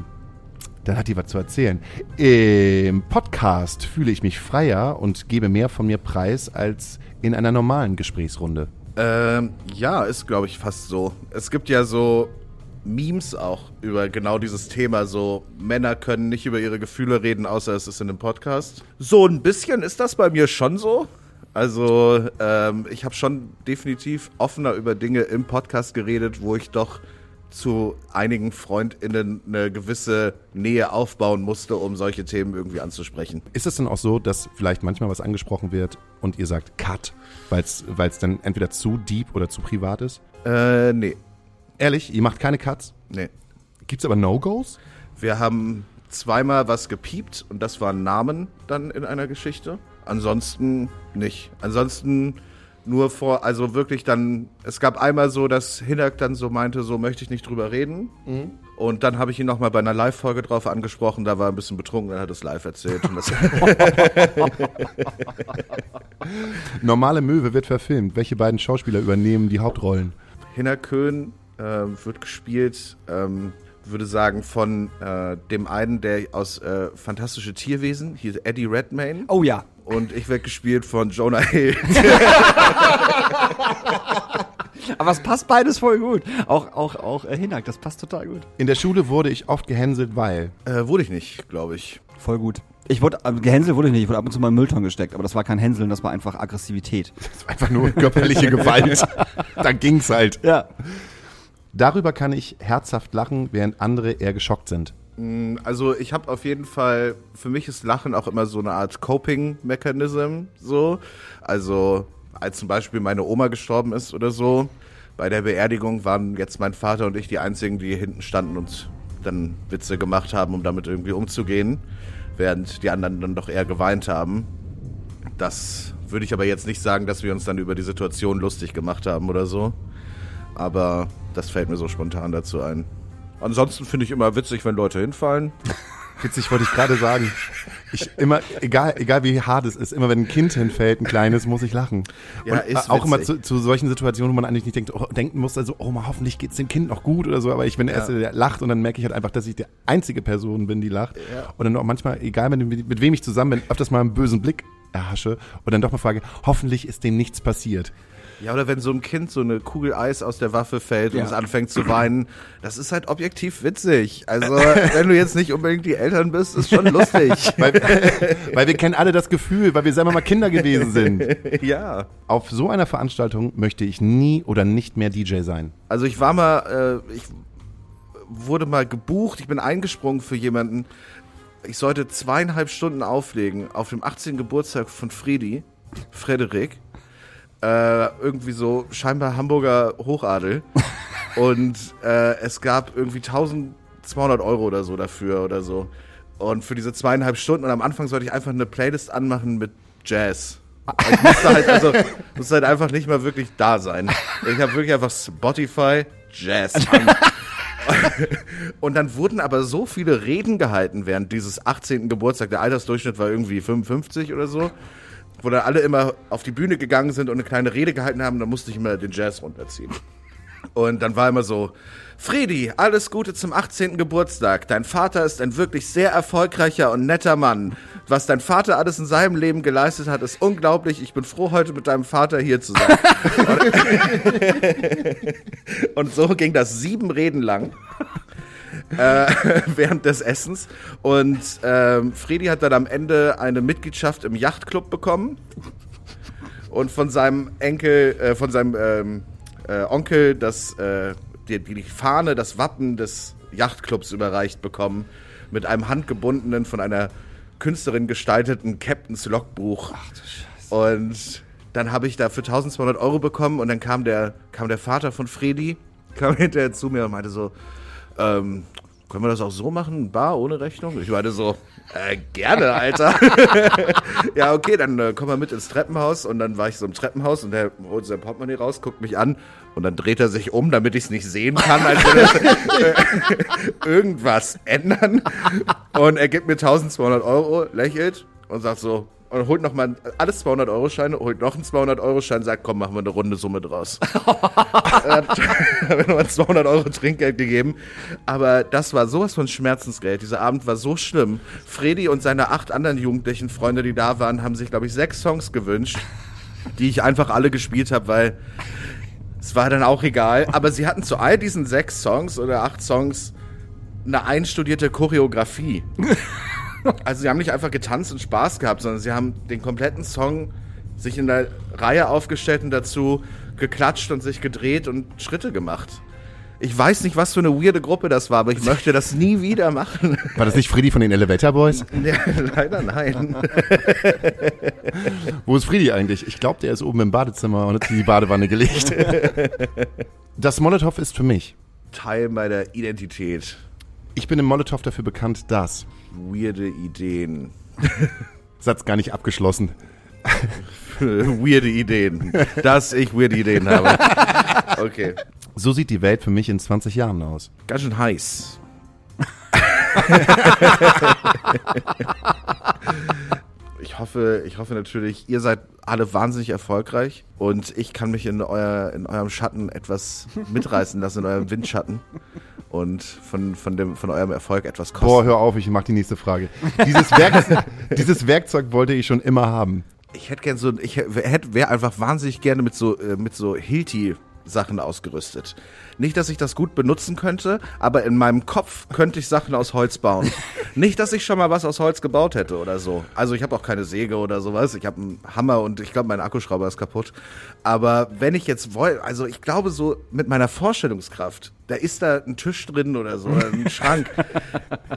dann hat die was zu erzählen. Im Podcast fühle ich mich freier und gebe mehr von mir preis als in einer normalen Gesprächsrunde. Ähm, ja, ist glaube ich fast so. Es gibt ja so Memes auch über genau dieses Thema. So Männer können nicht über ihre Gefühle reden, außer es ist in einem Podcast. So ein bisschen ist das bei mir schon so. Also ähm, ich habe schon definitiv offener über Dinge im Podcast geredet, wo ich doch zu einigen FreundInnen eine gewisse Nähe aufbauen musste, um solche Themen irgendwie anzusprechen. Ist es dann auch so, dass vielleicht manchmal was angesprochen wird und ihr sagt Cut, weil es dann entweder zu deep oder zu privat ist? Äh, nee, Ehrlich, ihr macht keine Cuts? nee. Gibt es aber No-Gos? Wir haben zweimal was gepiept und das waren Namen dann in einer Geschichte. Ansonsten nicht. Ansonsten nur vor, also wirklich dann, es gab einmal so, dass Hinak dann so meinte, so möchte ich nicht drüber reden. Und dann habe ich ihn nochmal bei einer Live-Folge drauf angesprochen, da war er ein bisschen betrunken, dann hat er es live erzählt. Und das, Normale Möwe wird verfilmt. Welche beiden Schauspieler übernehmen die Hauptrollen? Hinak Köhn äh, wird gespielt, ähm, würde sagen, von äh, dem einen, der aus äh, Fantastische Tierwesen, hier Eddie Redmayne. Oh ja. Und ich werde gespielt von Jonah Hill. Aber es passt beides voll gut. Auch, auch, auch äh, Hinak, das passt total gut. In der Schule wurde ich oft gehänselt, weil. Äh, wurde ich nicht, glaube ich. Voll gut. Ich wurde, äh, gehänselt wurde ich nicht, ich wurde ab und zu mal im Müllton gesteckt, aber das war kein Hänseln, das war einfach Aggressivität. Das war einfach nur körperliche Gewalt. da ging's halt. Ja. Darüber kann ich herzhaft lachen, während andere eher geschockt sind. Also ich habe auf jeden Fall, für mich ist Lachen auch immer so eine Art Coping-Mechanism, so. Also als zum Beispiel meine Oma gestorben ist oder so, bei der Beerdigung waren jetzt mein Vater und ich die einzigen, die hinten standen und dann Witze gemacht haben, um damit irgendwie umzugehen, während die anderen dann doch eher geweint haben. Das würde ich aber jetzt nicht sagen, dass wir uns dann über die Situation lustig gemacht haben oder so. Aber das fällt mir so spontan dazu ein. Ansonsten finde ich immer witzig, wenn Leute hinfallen. Witzig wollte ich gerade sagen. Ich immer, egal, egal wie hart es ist, immer wenn ein Kind hinfällt, ein kleines, muss ich lachen. Ja, Und ist auch immer witzig. zu, zu solchen Situationen, wo man eigentlich nicht denkt, oh, denken muss, also, oh mal, hoffentlich geht's dem Kind noch gut oder so, aber ich bin der Erste, der lacht und dann merke ich halt einfach, dass ich die einzige Person bin, die lacht. Und dann auch manchmal, egal mit, mit wem ich zusammen bin, öfters mal einen bösen Blick erhasche und dann doch mal frage, hoffentlich ist dem nichts passiert. Ja, oder wenn so einem Kind so eine Kugel Eis aus der Waffe fällt und Ja. es anfängt zu weinen, das ist halt objektiv witzig. Also, wenn du jetzt nicht unbedingt die Eltern bist, ist schon lustig. Weil, weil wir kennen alle das Gefühl, weil wir selber mal Kinder gewesen sind. ja. Auf so einer Veranstaltung möchte ich nie oder nicht mehr DJ sein. Also ich war mal, äh, ich wurde mal gebucht, ich bin eingesprungen für jemanden. Ich sollte zweieinhalb Stunden auflegen auf dem 18. Geburtstag von Friedi, Frederik. Äh, irgendwie so scheinbar Hamburger Hochadel. Und äh, es gab irgendwie 1200 Euro oder so dafür oder so. Und für diese zweieinhalb Stunden. Und am Anfang sollte ich einfach eine Playlist anmachen mit Jazz. Ich musste halt, also, musste halt einfach nicht mal wirklich da sein. Ich habe wirklich einfach Spotify Jazz an. Und dann wurden aber so viele Reden gehalten während dieses 18. Geburtstag. Der Altersdurchschnitt war irgendwie 55 oder so. Wo dann alle immer auf die Bühne gegangen sind und eine kleine Rede gehalten haben. Da musste ich immer den Jazz runterziehen. Und dann war immer so, Fredi, alles Gute zum 18. Geburtstag. Dein Vater ist ein wirklich sehr erfolgreicher und netter Mann. Was dein Vater alles in seinem Leben geleistet hat, ist unglaublich. Ich bin froh, heute mit deinem Vater hier zu sein. und so ging das sieben Reden lang. Äh, während des Essens. Und ähm, Fredi hat dann am Ende eine Mitgliedschaft im Yachtclub bekommen und von seinem Enkel, äh, von seinem ähm, äh, Onkel das, äh, die, die Fahne, das Wappen des Yachtclubs überreicht bekommen mit einem handgebundenen, von einer Künstlerin gestalteten Captain's Logbuch. Ach du Scheiße. Und dann habe ich dafür 1200 Euro bekommen und dann kam der, kam der Vater von Fredi, kam hinterher zu mir und meinte so, ähm, können wir das auch so machen, bar ohne Rechnung? Ich meinte so, äh, gerne, Alter. ja, okay, dann äh, komm mal mit ins Treppenhaus. Und dann war ich so im Treppenhaus und der holt sein Portemonnaie raus, guckt mich an und dann dreht er sich um, damit ich es nicht sehen kann, als würde er irgendwas ändern. Und er gibt mir 1200 Euro, lächelt und sagt so, und holt nochmal alles 200 Euro Scheine, holt noch einen 200 Euro Schein, sagt, komm, machen wir eine runde Summe draus. Er hat mir nochmal 200 Euro Trinkgeld gegeben. Aber das war sowas von Schmerzensgeld. Dieser Abend war so schlimm. Fredi und seine acht anderen jugendlichen Freunde, die da waren, haben sich, glaube ich, sechs Songs gewünscht, die ich einfach alle gespielt habe, weil es war dann auch egal. Aber sie hatten zu all diesen sechs Songs oder acht Songs eine einstudierte Choreografie. Also sie haben nicht einfach getanzt und Spaß gehabt, sondern sie haben den kompletten Song sich in der Reihe aufgestellt und dazu geklatscht und sich gedreht und Schritte gemacht. Ich weiß nicht, was für eine weirde Gruppe das war, aber ich möchte das nie wieder machen. War das nicht Freddy von den Elevator Boys? ja, leider nein. Wo ist Freddy eigentlich? Ich glaube, der ist oben im Badezimmer und hat in die Badewanne gelegt. Das Molotow ist für mich. Teil meiner Identität. Ich bin im Molotow dafür bekannt, dass. Weirde Ideen. Satz gar nicht abgeschlossen. weirde Ideen. Dass ich weirde Ideen habe. Okay. So sieht die Welt für mich in 20 Jahren aus. Ganz schön heiß. ich hoffe, ich hoffe natürlich, ihr seid alle wahnsinnig erfolgreich und ich kann mich in, euer, in eurem Schatten etwas mitreißen lassen, in eurem Windschatten und von, von, dem, von eurem Erfolg etwas kosten. Boah, hör auf, ich mach die nächste Frage. Dieses, Werk, dieses Werkzeug wollte ich schon immer haben. Ich hätte gern so, ich hätte, wäre einfach wahnsinnig gerne mit so, äh, mit so Hilti Sachen ausgerüstet. Nicht, dass ich das gut benutzen könnte, aber in meinem Kopf könnte ich Sachen aus Holz bauen. Nicht, dass ich schon mal was aus Holz gebaut hätte oder so. Also ich habe auch keine Säge oder sowas. Ich habe einen Hammer und ich glaube, mein Akkuschrauber ist kaputt. Aber wenn ich jetzt wollte, also ich glaube so mit meiner Vorstellungskraft, da ist da ein Tisch drin oder so, oder ein Schrank.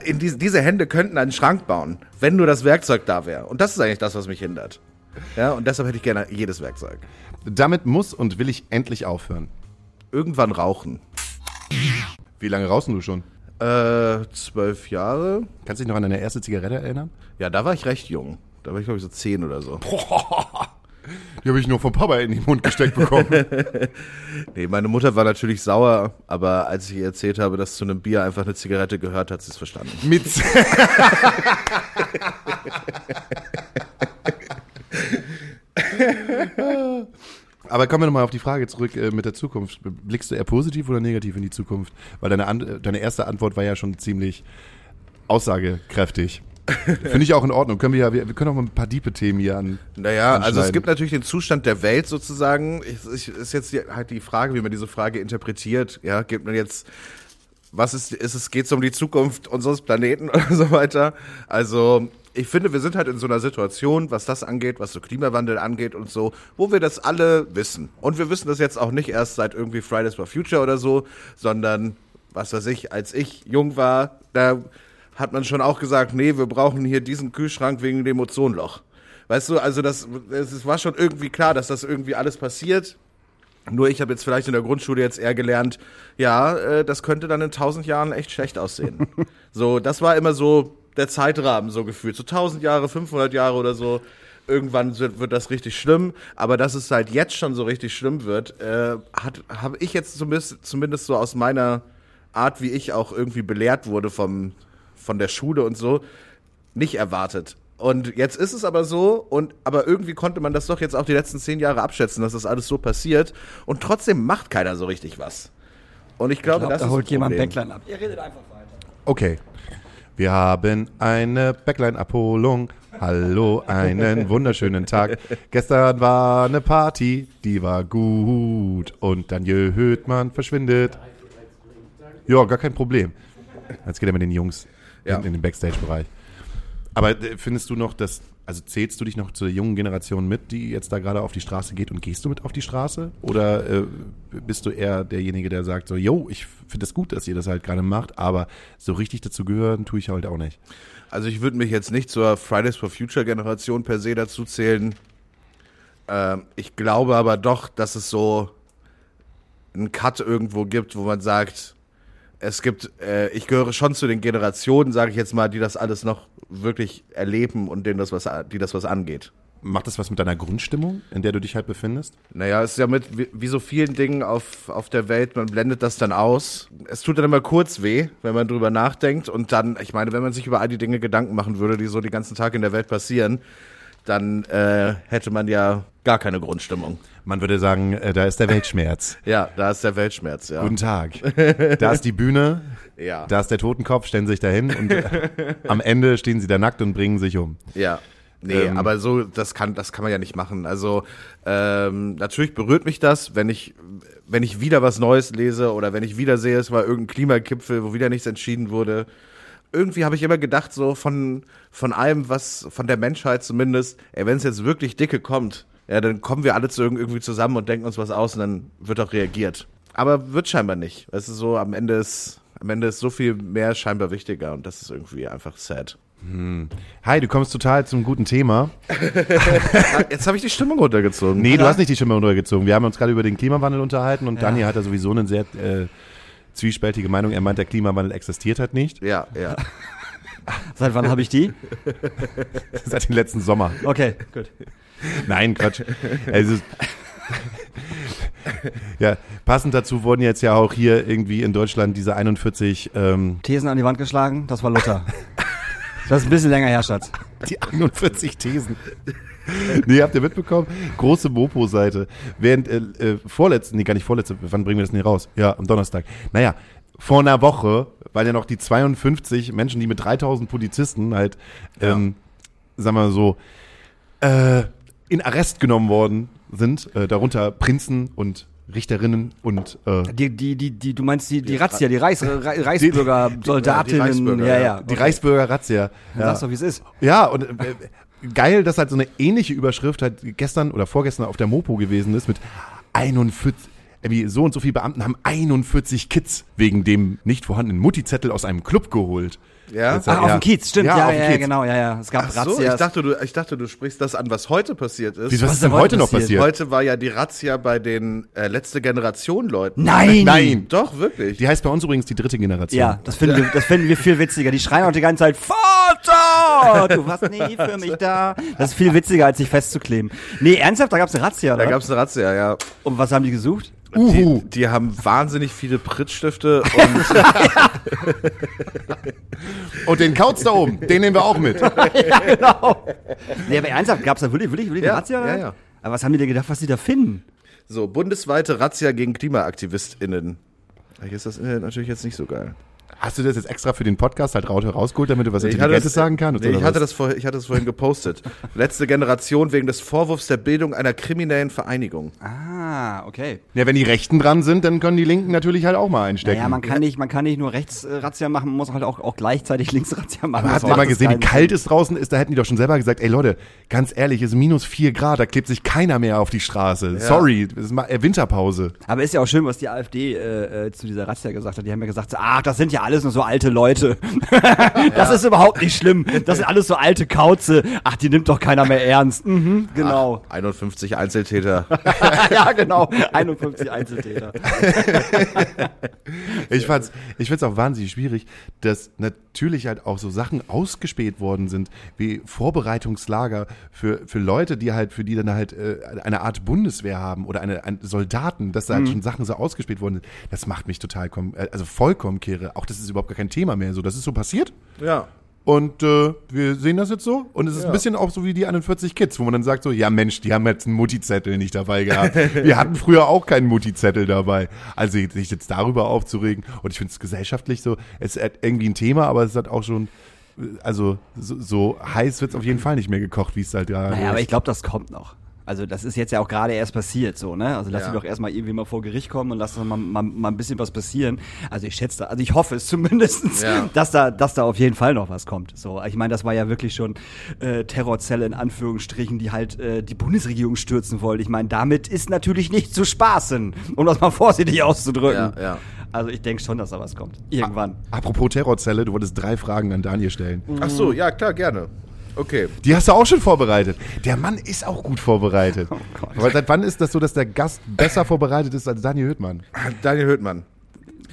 In diese, diese Hände könnten einen Schrank bauen, wenn nur das Werkzeug da wäre. Und das ist eigentlich das, was mich hindert. Ja, und deshalb hätte ich gerne jedes Werkzeug. Damit muss und will ich endlich aufhören. Irgendwann rauchen. Wie lange rauchst du schon? Äh, zwölf Jahre. Kannst du dich noch an deine erste Zigarette erinnern? Ja, da war ich recht jung. Da war ich, glaube ich, so zehn oder so. Die habe ich nur vom Papa in den Mund gesteckt bekommen. nee, meine Mutter war natürlich sauer, aber als ich ihr erzählt habe, dass zu einem Bier einfach eine Zigarette gehört, hat sie es verstanden. Mit. Aber kommen wir nochmal auf die Frage zurück äh, mit der Zukunft. Blickst du eher positiv oder negativ in die Zukunft? Weil deine, An deine erste Antwort war ja schon ziemlich aussagekräftig. Finde ich auch in Ordnung. Können wir ja, wir, wir können auch mal ein paar diepe Themen hier an. Naja, also es gibt natürlich den Zustand der Welt sozusagen. Ich, ich, ist jetzt die, halt die Frage, wie man diese Frage interpretiert. Ja, gibt man jetzt, was ist, ist es, geht es um die Zukunft unseres Planeten oder so weiter? Also, ich finde, wir sind halt in so einer Situation, was das angeht, was so Klimawandel angeht und so, wo wir das alle wissen. Und wir wissen das jetzt auch nicht erst seit irgendwie Fridays for Future oder so, sondern, was weiß ich, als ich jung war, da hat man schon auch gesagt, nee, wir brauchen hier diesen Kühlschrank wegen dem Ozonloch. Weißt du, also das, es war schon irgendwie klar, dass das irgendwie alles passiert. Nur ich habe jetzt vielleicht in der Grundschule jetzt eher gelernt, ja, äh, das könnte dann in tausend Jahren echt schlecht aussehen. so, das war immer so der Zeitrahmen so gefühlt. So tausend Jahre, 500 Jahre oder so. Irgendwann wird, wird das richtig schlimm. Aber dass es halt jetzt schon so richtig schlimm wird, äh, habe ich jetzt zumindest, zumindest so aus meiner Art, wie ich auch irgendwie belehrt wurde vom, von der Schule und so, nicht erwartet. Und jetzt ist es aber so, und aber irgendwie konnte man das doch jetzt auch die letzten zehn Jahre abschätzen, dass das alles so passiert. Und trotzdem macht keiner so richtig was. Und ich glaube, Ich glaub, das da ist holt jemand. Backline ab. Ihr redet einfach weiter. Okay. Wir haben eine Backline-Abholung. Hallo, einen wunderschönen Tag. Gestern war eine Party, die war gut. Und Daniel Höhtmann verschwindet. Ja, gar kein Problem. Jetzt geht er mit den Jungs Ja. hinten in den Backstage-Bereich. Aber äh, findest du noch, dass, also zählst du dich noch zur jungen Generation mit, die jetzt da gerade auf die Straße geht und gehst du mit auf die Straße? Oder äh, bist du eher derjenige, der sagt so, yo, ich finde es gut, dass ihr das halt gerade macht, aber so richtig dazu gehören tue ich halt auch nicht. Also ich würde mich jetzt nicht zur Fridays for Future Generation per se dazu zählen. Ähm, ich glaube aber doch, dass es so einen Cut irgendwo gibt, wo man sagt, es gibt, äh, ich gehöre schon zu den Generationen, sage ich jetzt mal, die das alles noch wirklich erleben und denen das was, die das was angeht. Macht das was mit deiner Grundstimmung, in der du dich halt befindest? Naja, es ist ja mit, wie, wie so vielen Dingen auf, auf der Welt, man blendet das dann aus. Es tut dann immer kurz weh, wenn man drüber nachdenkt. Und dann, ich meine, wenn man sich über all die Dinge Gedanken machen würde, die so die ganzen Tag in der Welt passieren, dann äh, hätte man ja gar keine Grundstimmung. Man würde sagen, äh, da ist der Weltschmerz. Ja, da ist der Weltschmerz, ja. Guten Tag. Da ist die Bühne, Ja. da ist der Totenkopf, stellen sich dahin und äh, am Ende stehen sie da nackt und bringen sich um. Ja. Nee, Ähm, aber so, das kann, das kann man ja nicht machen. Also, ähm, natürlich berührt mich das, wenn ich, wenn ich wieder was Neues lese oder wenn ich wieder sehe, es war irgendein Klimagipfel, wo wieder nichts entschieden wurde. Irgendwie habe ich immer gedacht, so von, von allem, was, von der Menschheit zumindest, ey, wenn es jetzt wirklich dicke kommt, ja, dann kommen wir alle zu irg- irgendwie zusammen und denken uns was aus und dann wird auch reagiert. aber wird scheinbar nicht. Es ist so, am Ende ist, am Ende ist so viel mehr scheinbar wichtiger und das ist irgendwie einfach sad. Hi, du kommst total zum guten Thema. Jetzt habe ich die Stimmung runtergezogen. Nee, du hast nicht die Stimme runtergezogen. Wir haben uns gerade über den Klimawandel unterhalten und Daniel hat da sowieso eine sehr äh, zwiespältige Meinung. Er meint, der Klimawandel existiert halt nicht. Ja, ja. Seit wann habe ich die? Seit dem letzten Sommer. Okay, gut. Nein, Quatsch. Also, ja, passend dazu wurden jetzt ja auch hier irgendwie in Deutschland diese 41, ähm, Thesen an die Wand geschlagen, das war Luther. Das ist ein bisschen länger her, Schatz. die 41 Thesen. Nee, habt ihr mitbekommen? Große Mopo-Seite. Während, äh, äh, vorletzten, nee, gar nicht vorletzte, wann bringen wir das denn hier raus? Ja, am Donnerstag. Naja, vor einer Woche, weil ja noch die 52 Menschen, die mit 3000 Polizisten halt, ähm, sagen wir mal so, äh, in Arrest genommen worden sind, äh, darunter Prinzen und Richterinnen und äh, Die, die, die, die, du meinst die, die Razzia, die Reichs, Re- Reichsbürger, Soldatinnen, Reichsbürger, ja, ja. ja. die Reichsbürger-Razzia. Dann Sagst doch, wie es ist. Ja, und äh, geil, dass halt so eine ähnliche Überschrift halt gestern oder vorgestern auf der Mopo gewesen ist mit 41, irgendwie so und so viele Beamten haben 41 Kids wegen dem nicht vorhandenen Mutti-Zettel aus einem Club geholt. Ja? Jetzt, Ach, auf dem Kiez, stimmt, ja, auf ja, dem ja, Kiez. genau, ja, ja. Es gab Ach so, ich Razzias. dachte, du, ich dachte, du sprichst das an, was heute passiert ist. Wieso, was Was ist denn heute noch passiert? passiert? Heute war ja die Razzia bei den äh, letzte Generation Leuten. Nein! Nein, Doch, wirklich. die heißt bei uns übrigens die dritte Generation. Ja, das finden, wir, das finden wir viel witziger. Die schreien auch die ganze Zeit, Vater! Du warst nie für mich da. Das ist viel witziger, als sich festzukleben. Nee, ernsthaft, da gab's eine Razzia, da oder? gab es eine Razzia, ja. Und was haben die gesucht? Uhu. Die, die haben wahnsinnig viele Prittstifte und Und den Kauz da oben, den nehmen wir auch mit. genau. Nee, aber ernsthaft, gab's da wirklich, wirklich, wirklich Ja, eine Razzia? ja, ja. Aber was haben die denn gedacht, was die da finden? so bundesweite Razzia gegen KlimaaktivistInnen. Hier ist das Internet natürlich jetzt nicht so geil. Hast du das jetzt extra für den Podcast halt raus- rausgeholt, damit du was hatte Intelligentes das- sagen kannst? Nee, ich, hatte was? das vor, ich hatte das vorhin gepostet. Letzte Generation wegen des Vorwurfs der Bildung einer kriminellen Vereinigung. Ah, okay. Ja, wenn die Rechten dran sind, dann können die Linken natürlich halt auch mal einstecken. Naja, man kann nicht, man kann nicht nur rechts äh, Razzia machen, man muss halt auch, auch gleichzeitig links Razzia machen. Aber habt ihr mal gesehen, wie kalt es draußen ist? Da hätten die doch schon selber gesagt, ey Leute, ganz ehrlich, es ist minus vier Grad, da klebt sich keiner mehr auf die Straße. Sorry, es ist mal äh, Winterpause. Aber ist ja auch schön, was die AfD äh, äh, zu dieser Razzia gesagt hat. Die haben ja gesagt, ach, das sind ja alles nur so alte Leute. das ist überhaupt nicht schlimm. Das sind alles so alte Kauze. Ach, die nimmt doch keiner mehr ernst. Mhm, genau. 51 Einzeltäter. ja, genau. 51 Einzeltäter. Ich fand's, ich find's auch wahnsinnig schwierig, dass natürlich halt auch so Sachen ausgespäht worden sind, wie Vorbereitungslager für, für Leute, die halt, für die dann halt äh, eine Art Bundeswehr haben oder eine, ein Soldaten, dass da halt schon Sachen so ausgespäht worden sind. Das macht mich total, äh, also vollkommen kehre. Auch das ist überhaupt gar kein Thema mehr. So, das ist so passiert. ja. Und äh, wir sehen das jetzt so. Und es ist ein bisschen auch so wie die 41 Kids, wo man dann sagt so, ja Mensch, die haben jetzt einen Mutti-Zettel nicht dabei gehabt. wir hatten früher auch keinen Mutti-Zettel dabei. Also sich jetzt darüber aufzuregen. Und ich finde es gesellschaftlich so, es ist irgendwie ein Thema, aber es hat auch schon, also so, so heiß wird es auf jeden Fall nicht mehr gekocht, wie es halt gerade Naja, aber ist. ich glaube, das kommt noch. Also das ist jetzt ja auch gerade erst passiert, so, ne? Also lass Ja. ihn doch erstmal irgendwie mal vor Gericht kommen und lass doch mal, mal, mal ein bisschen was passieren. Also ich schätze, da, also ich hoffe es zumindestens, Ja. dass da, dass da auf jeden Fall noch was kommt. So, ich meine, das war ja wirklich schon äh, Terrorzelle in Anführungsstrichen, die halt äh, die Bundesregierung stürzen wollte. Ich meine, damit ist natürlich nicht zu spaßen, um das mal vorsichtig auszudrücken. Ja, ja. Also ich denke schon, dass da was kommt. Irgendwann. Apropos Terrorzelle, du wolltest drei Fragen an Daniel stellen. Ach so, ja, klar, gerne. Okay. Die hast du auch schon vorbereitet. Der Mann ist auch gut vorbereitet. Gott. Aber seit wann ist das so, dass der Gast besser vorbereitet ist als Daniel Hüttmann? Daniel Höhtmann,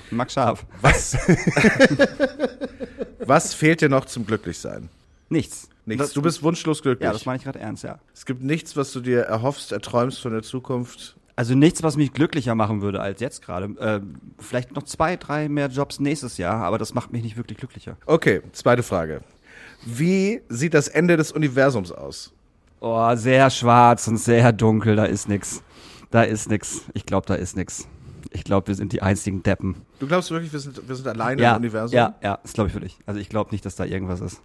Max Scharf. was, was fehlt dir noch zum Glücklichsein? Nichts. Nichts. Das, du bist wunschlos glücklich. Ja, das meine ich gerade ernst, ja. es gibt nichts, was du dir erhoffst, erträumst von der Zukunft. Also nichts, was mich glücklicher machen würde als jetzt gerade. Äh, vielleicht noch zwei, drei mehr Jobs nächstes Jahr, aber das macht mich nicht wirklich glücklicher. Okay, zweite Frage. Wie sieht das Ende des Universums aus? Oh, sehr schwarz und sehr dunkel, da ist nix. Da ist nix. Ich glaube, da ist nix. Ich glaube, wir sind die einzigen Deppen. Du glaubst wirklich, wir sind, wir sind alleine Ja, im Universum? ja, ja, das glaube ich wirklich. Also ich glaube nicht, dass da irgendwas ist.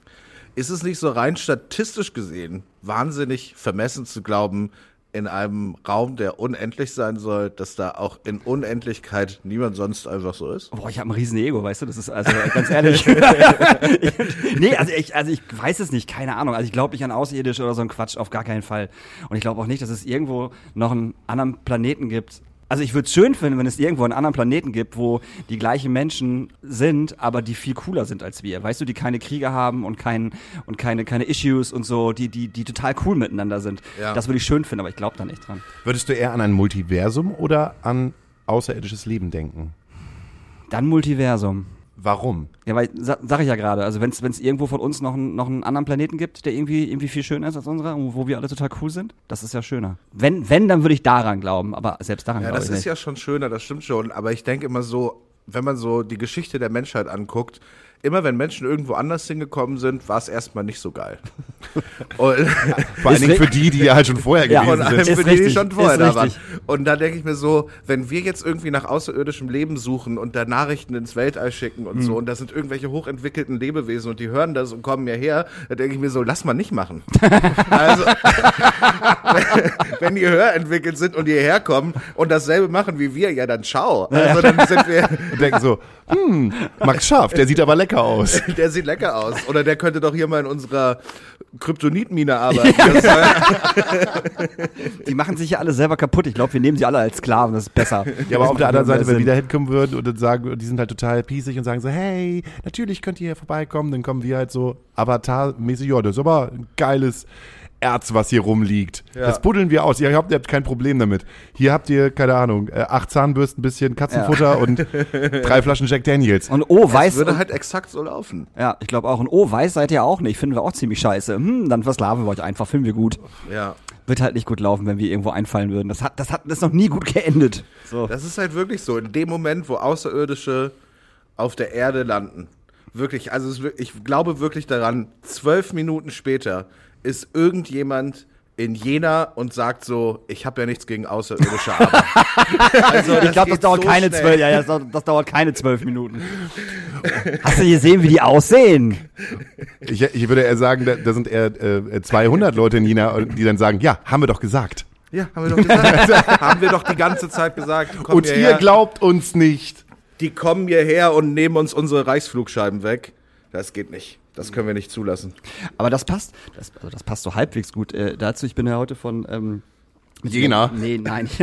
Ist es nicht so rein statistisch gesehen wahnsinnig vermessen zu glauben, in einem Raum, der unendlich sein soll, dass da auch in Unendlichkeit niemand sonst einfach so ist? Boah, ich habe ein riesen Ego, weißt du? Das ist also ganz ehrlich. nee, also ich, also ich weiß es nicht, keine Ahnung. Also ich glaube nicht an Außerirdische oder so ein Quatsch, auf gar keinen Fall. Und ich glaube auch nicht, dass es irgendwo noch einen anderen Planeten gibt, Also ich würde es schön finden, wenn es irgendwo einen anderen Planeten gibt, wo die gleichen Menschen sind, aber die viel cooler sind als wir. Weißt du, die keine Kriege haben und, kein, und keine, keine Issues und so, die, die, die total cool miteinander sind. Ja. Das würde ich schön finden, aber ich glaube da nicht dran. Würdest du eher an ein Multiversum oder an außerirdisches Leben denken? Dann Multiversum. Warum? Ja, weil, sa sag ich ja gerade, also wenn es irgendwo von uns noch, einen- noch einen anderen Planeten gibt, der irgendwie, irgendwie viel schöner ist als unserer, und wo wir alle total cool sind, das ist ja schöner. Wenn, wenn, dann würde ich daran glauben, aber selbst daran Ja, glaube das ich ist nicht. ja schon schöner, das stimmt schon. Aber ich denke immer so, wenn man so die Geschichte der Menschheit anguckt, immer wenn Menschen irgendwo anders hingekommen sind, war es erstmal nicht so geil. Und, Vor allen Dingen für die, die ja halt schon vorher Ja. gewesen Ist für die, die schon vorher da waren. Und da denke ich mir so, wenn wir jetzt irgendwie nach außerirdischem Leben suchen und da Nachrichten ins Weltall schicken und Hm. so, und da sind irgendwelche hochentwickelten Lebewesen und die hören das und kommen hierher, da denke ich mir so, lass mal nicht machen. also, wenn die höher entwickelt sind und hierher kommen und dasselbe machen wie wir, ja dann ciao. Also dann sind wir, und denken so, hm, Max Scharf, der sieht aber lecker aus. der sieht lecker aus. Oder der könnte doch hier mal in unserer Kryptonitmine arbeiten. Die machen sich ja alle selber kaputt. Ich glaube, wir nehmen sie alle als Sklaven, das ist besser. Ja, aber auf der anderen Seite, wenn wir da hinkommen würden und dann sagen, die sind halt total piesig und sagen so, hey, natürlich könnt ihr hier vorbeikommen, dann kommen wir halt so Avatar-mäßig, ja, das ist aber ein geiles Erz, was hier rumliegt. Das buddeln wir aus. Ihr habt, ihr habt kein Problem damit. Hier habt ihr, keine Ahnung, äh, acht Zahnbürsten, ein bisschen Katzenfutter und drei Flaschen Jack Daniels. Und oh, weiß. würde halt exakt so laufen. ja, ich glaube auch. Und oh, weiß seid ihr auch nicht. Finden wir auch ziemlich scheiße. Hm, dann versklaven wir euch einfach. Finden wir gut. Ja. Wird halt nicht gut laufen, wenn wir irgendwo einfallen würden. Das hat, das hat, das ist noch nie gut geendet. So. Das ist halt wirklich so. In dem Moment, wo Außerirdische auf der Erde landen, wirklich, also ich glaube wirklich daran, zwölf Minuten später ist irgendjemand in Jena und sagt so, ich habe ja nichts gegen Außerirdische, aber. also, ich glaube, das dauert so keine schnell. zwölf, ja, ja, das, dauert- das dauert keine zwölf Minuten. Hast du gesehen, wie die aussehen? Ich, ich würde eher sagen, da, da sind eher äh, 200 Leute in China, die dann sagen, ja, haben wir doch gesagt. Ja, haben wir doch gesagt. haben wir doch die ganze Zeit gesagt. Komm und hierher. ihr glaubt uns nicht. die kommen hierher und nehmen uns unsere Reichsflugscheiben weg. Das geht nicht. Das können wir nicht zulassen. Aber das passt, das, also das passt so halbwegs gut äh, dazu. Ich bin ja heute von ähm, Jena? Nee, nein.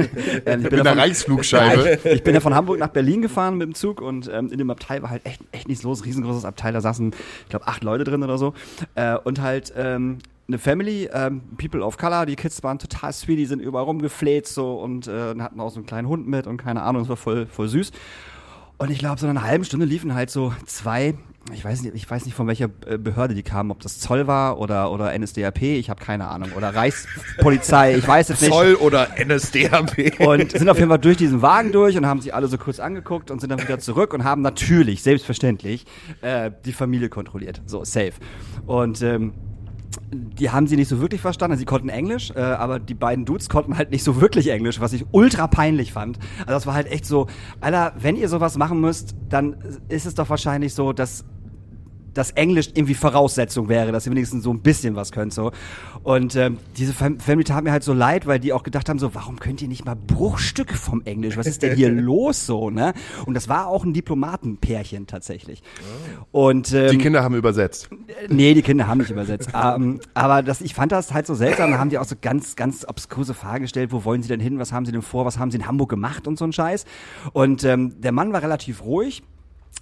ähm, ich Mit einer Reichsflugscheibe. Ich bin ja von Hamburg nach Berlin gefahren mit dem Zug und ähm, in dem Abteil war halt echt, echt nichts los, riesengroßes Abteil, da saßen, ich glaube, acht Leute drin oder so. Äh, und halt ähm, eine Family, ähm, People of Color, die Kids waren total sweet, die sind überall rumgefleht so und äh, hatten auch so einen kleinen Hund mit und keine Ahnung, es war voll, voll süß. Und ich glaube, so in einer halben Stunde liefen halt so zwei, ich weiß nicht, ich weiß nicht von welcher äh, Behörde die kamen, ob das Zoll war oder, oder NSDAP, ich habe keine Ahnung, oder Reichspolizei, ich weiß es nicht. Zoll oder NSDAP. Und sind auf jeden Fall durch diesen Wagen durch und haben sich alle so kurz angeguckt und sind dann wieder zurück und haben natürlich, selbstverständlich, äh, die Familie kontrolliert. So, safe. Und ähm, die haben sie nicht so wirklich verstanden. Also sie konnten Englisch, äh, aber die beiden Dudes konnten halt nicht so wirklich Englisch, was ich ultra peinlich fand. Also das war halt echt so, Alter, wenn ihr sowas machen müsst, dann ist es doch wahrscheinlich so, dass dass Englisch irgendwie Voraussetzung wäre, dass ihr wenigstens so ein bisschen was könnt so. Und ähm, diese Fam Family tat mir halt so leid, weil die auch gedacht haben so, warum könnt ihr nicht mal Bruchstücke vom Englisch? Was ist denn hier los so, ne? Und das war auch ein Diplomatenpärchen tatsächlich. Und ähm, Die Kinder haben übersetzt. Nee, die Kinder haben nicht übersetzt. ähm, aber das, ich fand das halt so seltsam. Da haben die auch so ganz, ganz obskuse Fragen gestellt. Wo wollen sie denn hin? Was haben sie denn vor? Was haben sie in Hamburg gemacht und so ein Scheiß? Und ähm, der Mann war relativ ruhig.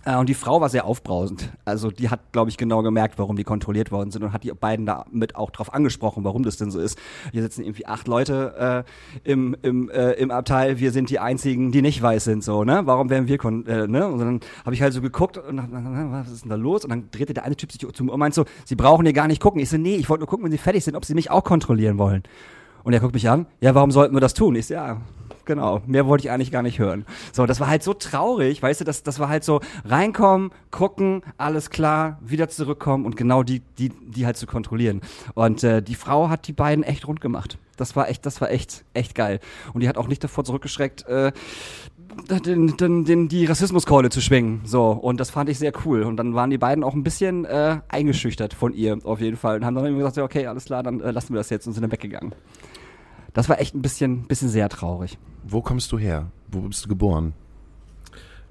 Äh, Und die Frau war sehr aufbrausend. Also die hat, glaube ich, genau gemerkt, warum die kontrolliert worden sind und hat die beiden damit auch drauf angesprochen, warum das denn so ist. Hier sitzen irgendwie acht Leute äh, im, im, äh, im Abteil, wir sind die einzigen, die nicht weiß sind, so, ne? Warum werden wir kon äh, ne? Und dann habe ich halt so geguckt und dachte, was ist denn da los? Und dann drehte der eine Typ sich zu mir und meint so, sie brauchen hier gar nicht gucken. Ich so, nee, ich wollte nur gucken, wenn sie fertig sind, ob sie mich auch kontrollieren wollen. Und er guckt mich an, ja, warum sollten wir das tun? Ich so, ja, Genau, mehr wollte ich eigentlich gar nicht hören. So, das war halt so traurig, weißt du, das, das war halt so reinkommen, gucken, alles klar, wieder zurückkommen und genau die, die, die halt zu kontrollieren. Und äh, die Frau hat die beiden echt rund gemacht. Das war echt, das war echt, echt geil. Und die hat auch nicht davor zurückgeschreckt, äh, den, den, den, die Rassismuskeule zu schwingen. So, und das fand ich sehr cool. Und dann waren die beiden auch ein bisschen äh, eingeschüchtert von ihr, auf jeden Fall. Und haben dann gesagt, okay, alles klar, dann äh, lassen wir das jetzt und sind dann weggegangen. Das war echt ein bisschen, bisschen sehr traurig. Wo kommst du her? Wo bist du geboren?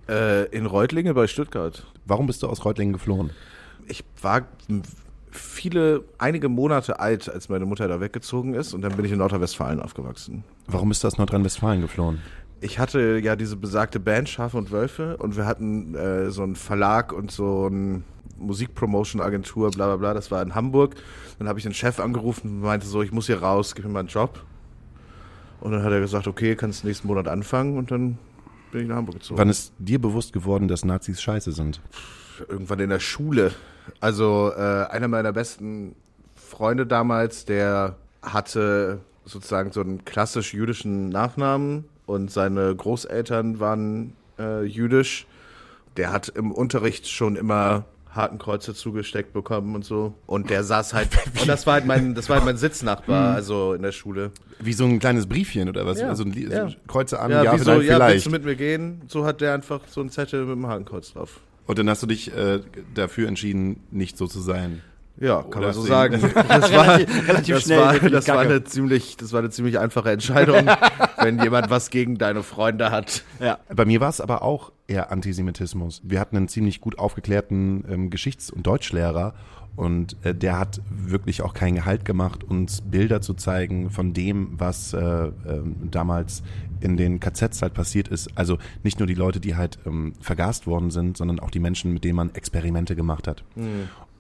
Äh, in Reutlinge bei Stuttgart. Warum bist du aus Reutlingen geflohen? Ich war viele, einige Monate alt, als meine Mutter da weggezogen ist und dann bin ich in Nordrhein-Westfalen aufgewachsen. Warum bist du aus Nordrhein-Westfalen geflohen? ich hatte ja diese besagte Band Schafe und Wölfe und wir hatten äh, so einen Verlag und so ein Musikpromotion-Agentur, bla bla bla, das war in Hamburg. Dann habe ich den Chef angerufen und meinte so, ich muss hier raus, gib mir mal einen Job. Und dann hat er gesagt, okay, kannst nächsten Monat anfangen und dann bin ich nach Hamburg gezogen. Wann ist dir bewusst geworden, dass Nazis scheiße sind? irgendwann in der Schule. Also äh, einer meiner besten Freunde damals, der hatte sozusagen so einen klassisch jüdischen Nachnamen und seine Großeltern waren äh, jüdisch. Der hat im Unterricht schon immer Hakenkreuze zugesteckt bekommen und so. Und der saß halt, und das war halt mein, das war halt mein Sitznachbar, also in der Schule. Wie so ein kleines Briefchen oder was? Ja, Also ein ja. so Kreuze an, Ja, ja, so, vielleicht. ja, willst du mit mir gehen? So hat der einfach so einen Zettel mit dem Hakenkreuz drauf. Und dann hast du dich äh, dafür entschieden, nicht so zu sein. Ja, kann Oder man so du sagen. Das war, relativ das schnell war, das war eine ziemlich, das war eine ziemlich einfache Entscheidung, wenn jemand was gegen deine Freunde hat. Ja. Bei mir war es aber auch eher Antisemitismus. Wir hatten einen ziemlich gut aufgeklärten ähm, Geschichts- und Deutschlehrer und äh, der hat wirklich auch keinen Gehalt gemacht, uns Bilder zu zeigen von dem, was äh, ähm, damals in den KZs halt passiert ist. Also nicht nur die Leute, die halt ähm, vergast worden sind, sondern auch die Menschen, mit denen man Experimente gemacht hat.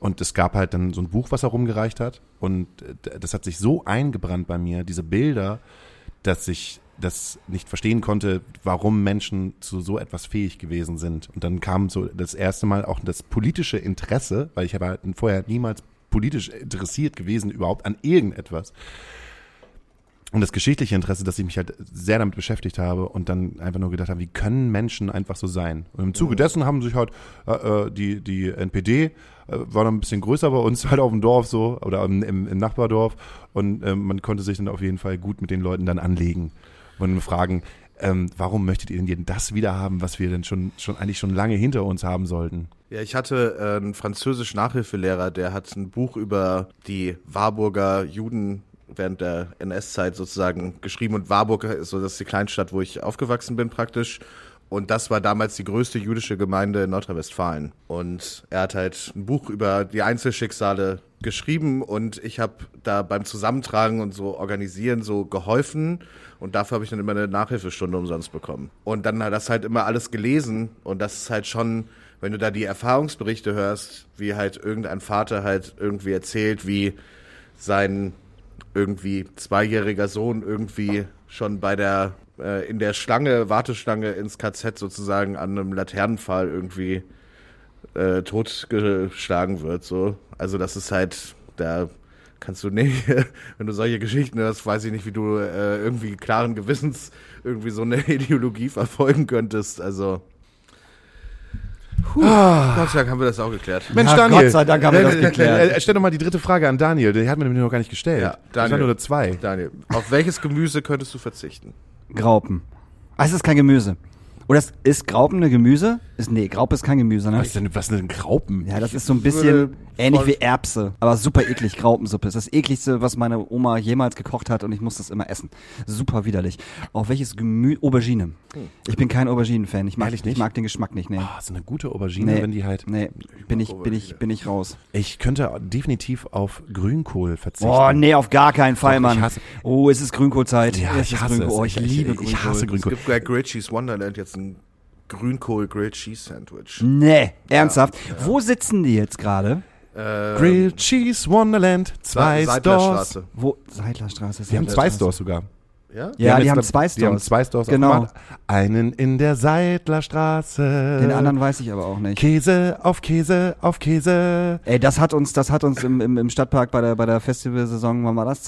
Und es gab halt dann so ein Buch, was er rumgereicht hat. Und äh, das hat sich so eingebrannt bei mir, diese Bilder, dass ich das nicht verstehen konnte, warum Menschen zu so etwas fähig gewesen sind. Und dann kam so das erste Mal auch das politische Interesse, weil ich halt vorher niemals politisch interessiert gewesen, überhaupt an irgendetwas. Und das geschichtliche Interesse, dass ich mich halt sehr damit beschäftigt habe und dann einfach nur gedacht habe, wie können Menschen einfach so sein? Und im Zuge dessen haben sich halt äh, äh, die, die NPD äh, war noch ein bisschen größer bei uns halt auf dem Dorf so oder im, im, Nachbardorf und ähm, man konnte sich dann auf jeden Fall gut mit den Leuten dann anlegen und fragen, ähm, warum möchtet ihr denn das wieder haben, was wir denn schon, schon eigentlich schon lange hinter uns haben sollten? Ja, ich hatte äh, einen französischen Nachhilfelehrer, der hat ein Buch über die Warburger Juden während der NS-Zeit sozusagen geschrieben und Warburg ist so, das ist die Kleinstadt, wo ich aufgewachsen bin praktisch. Und das war damals die größte jüdische Gemeinde in Nordrhein-Westfalen. Und er hat halt ein Buch über die Einzelschicksale geschrieben und ich habe da beim Zusammentragen und so organisieren so geholfen und dafür habe ich dann immer eine Nachhilfestunde umsonst bekommen. Und dann hat das halt immer alles gelesen und das ist halt schon, wenn du da die Erfahrungsberichte hörst, wie halt irgendein Vater halt irgendwie erzählt, wie sein irgendwie zweijähriger Sohn irgendwie schon bei der äh, in der Schlange, Warteschlange ins KZ sozusagen an einem Laternenpfahl irgendwie äh, totgeschlagen wird. So. Also das ist halt, da kannst du nicht, wenn du solche Geschichten hörst, weiß ich nicht, wie du äh, irgendwie klaren Gewissens irgendwie so eine Ideologie verfolgen könntest. Also Gott sei Dank haben wir das auch geklärt. Mensch, Ja, Daniel. Gott sei Dank haben wir das geklärt. Äh, Stell doch mal die dritte Frage an Daniel. Die hat mir nämlich noch gar nicht gestellt. Ja, Das Daniel. nur zwei. Daniel, auf welches Gemüse könntest du verzichten? Graupen. Ah, es ist kein Gemüse. Oder ist Graupen eine Gemüse? Ist, nee, Graupe ist kein Gemüse, ne? Was ist denn, was sind denn Graupen? Ja, das ist so ein bisschen ähnlich wie Erbse, aber super eklig, Graupensuppe. ist das ekligste, was meine Oma jemals gekocht hat und ich muss das immer essen. Super widerlich. Auch welches Gemüse? Aubergine. Ich bin kein Auberginen-Fan. Ich mag, Ehrlich ich mag den Geschmack nicht, nee. Ah, so eine gute Aubergine, wenn die halt. nee, bin ich, bin ich, bin ich raus. Ich könnte definitiv auf Grünkohl verzichten. Oh, nee, auf gar keinen Fall, Doch, Mann. ich hasse- oh, es ist Grünkohlzeit. Ja, es ich ist hasse Grünkohl. es. Oh, ich, Ich- liebe ich- Grünkohl. ich hasse Es Grünkohl. gibt bei Grilled Cheese Wonderland jetzt ein Grünkohl Grilled Cheese Sandwich. Nee, ernsthaft. Wo sitzen die jetzt gerade? Äh, Grilled Cheese Wonderland, zwei Stores. Seidlerstraße. Wo? Seidlerstraße. Die haben zwei Stores sogar. Ja? Ja, die jetzt haben da- zwei Die haben Stores. zwei Stores Genau. Einen in der Seidlerstraße. Den anderen weiß ich aber auch nicht. Käse auf Käse auf Käse. Ey, das hat uns, das hat uns im, im, im Stadtpark bei der, bei der Festivalsaison, wann war das?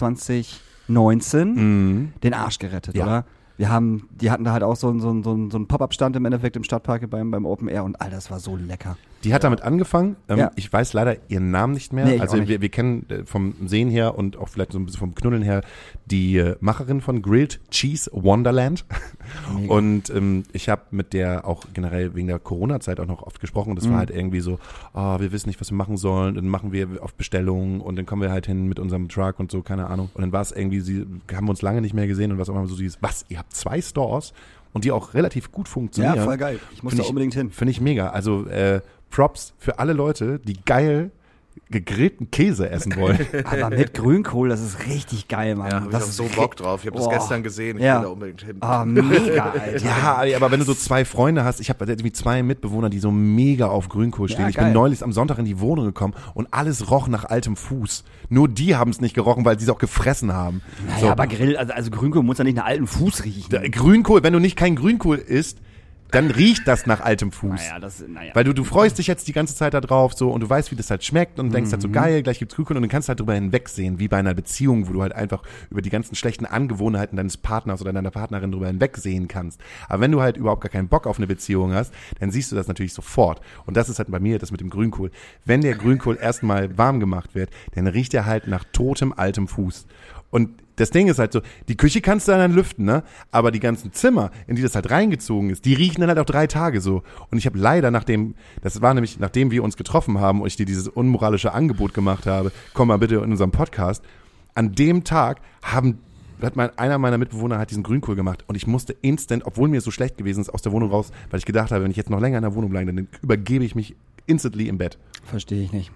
2019? Mhm. Den Arsch gerettet, Ja. oder? Wir haben, die hatten da halt auch so, einen- so, so, so einen Pop-Up-Stand im Endeffekt im Stadtpark beim, beim Open Air und all das war so lecker. Die hat damit angefangen. Ähm, Ja. Ich weiß leider ihren Namen nicht mehr. Nee, ich also nicht. Wir, wir kennen äh, vom Sehen her und auch vielleicht so ein bisschen vom Knuddeln her die äh, Macherin von Grilled Cheese Wonderland. Und ähm, ich habe mit der auch generell wegen der Corona-Zeit auch noch oft gesprochen. Und das Mhm. war halt irgendwie so, ah, wir wissen nicht, was wir machen sollen. Dann machen wir auf Bestellung und dann kommen wir halt hin mit unserem Truck und so, keine Ahnung. Und dann war es irgendwie, sie haben wir uns lange nicht mehr gesehen und was auch immer so dieses, was, ihr habt zwei Stores und die auch relativ gut funktionieren. geil. Ich muss Find da unbedingt hin. Finde ich mega. Also äh, Props für alle Leute, die geil gegrillten Käse essen wollen. Aber mit Grünkohl, das ist richtig geil, Mann. Ja, hab ich das ist so Bock drauf. Ich habe das gestern gesehen. Ich Ja. will da unbedingt hin. Ah, mega, Alter. Ja, aber wenn du so zwei Freunde hast, ich habe irgendwie zwei Mitbewohner, die so mega auf Grünkohl stehen. Ja, ich bin neulich am Sonntag in die Wohnung gekommen und alles roch nach altem Fuß. Nur die haben es nicht gerochen, weil sie es auch gefressen haben. Naja, so. aber Grill, also, also Grünkohl muss ja nicht einen alten Fuß riechen. Da- Grünkohl, wenn du nicht kein Grünkohl isst, dann riecht das nach altem Fuß. naja, das, naja. Weil du, du freust dich jetzt die ganze Zeit da drauf so und du weißt, wie das halt schmeckt und denkst halt Mhm. so geil, gleich gibt's Grünkohl und du kannst halt drüber hinwegsehen, wie bei einer Beziehung, wo du halt einfach über die ganzen schlechten Angewohnheiten deines Partners oder deiner Partnerin drüber hinwegsehen kannst. Aber wenn du halt überhaupt gar keinen Bock auf eine Beziehung hast, dann siehst du das natürlich sofort. Und das ist halt bei mir das mit dem Grünkohl. Wenn der Grünkohl erstmal warm gemacht wird, dann riecht er halt nach totem altem Fuß. Und das Ding ist halt so, die Küche kannst du dann lüften, ne? Aber die ganzen Zimmer, in die das halt reingezogen ist, die riechen dann halt auch drei Tage so. Und ich habe leider, nachdem, das war nämlich, nachdem wir uns getroffen haben und ich dir dieses unmoralische Angebot gemacht habe, komm mal bitte in unserem Podcast, an dem Tag haben hat mein, einer meiner Mitbewohner hat diesen Grünkohl gemacht und ich musste instant, obwohl mir so schlecht gewesen ist, aus der Wohnung raus, weil ich gedacht habe, wenn ich jetzt noch länger in der Wohnung bleibe, dann übergebe ich mich instantly im Bett. Verstehe ich nicht.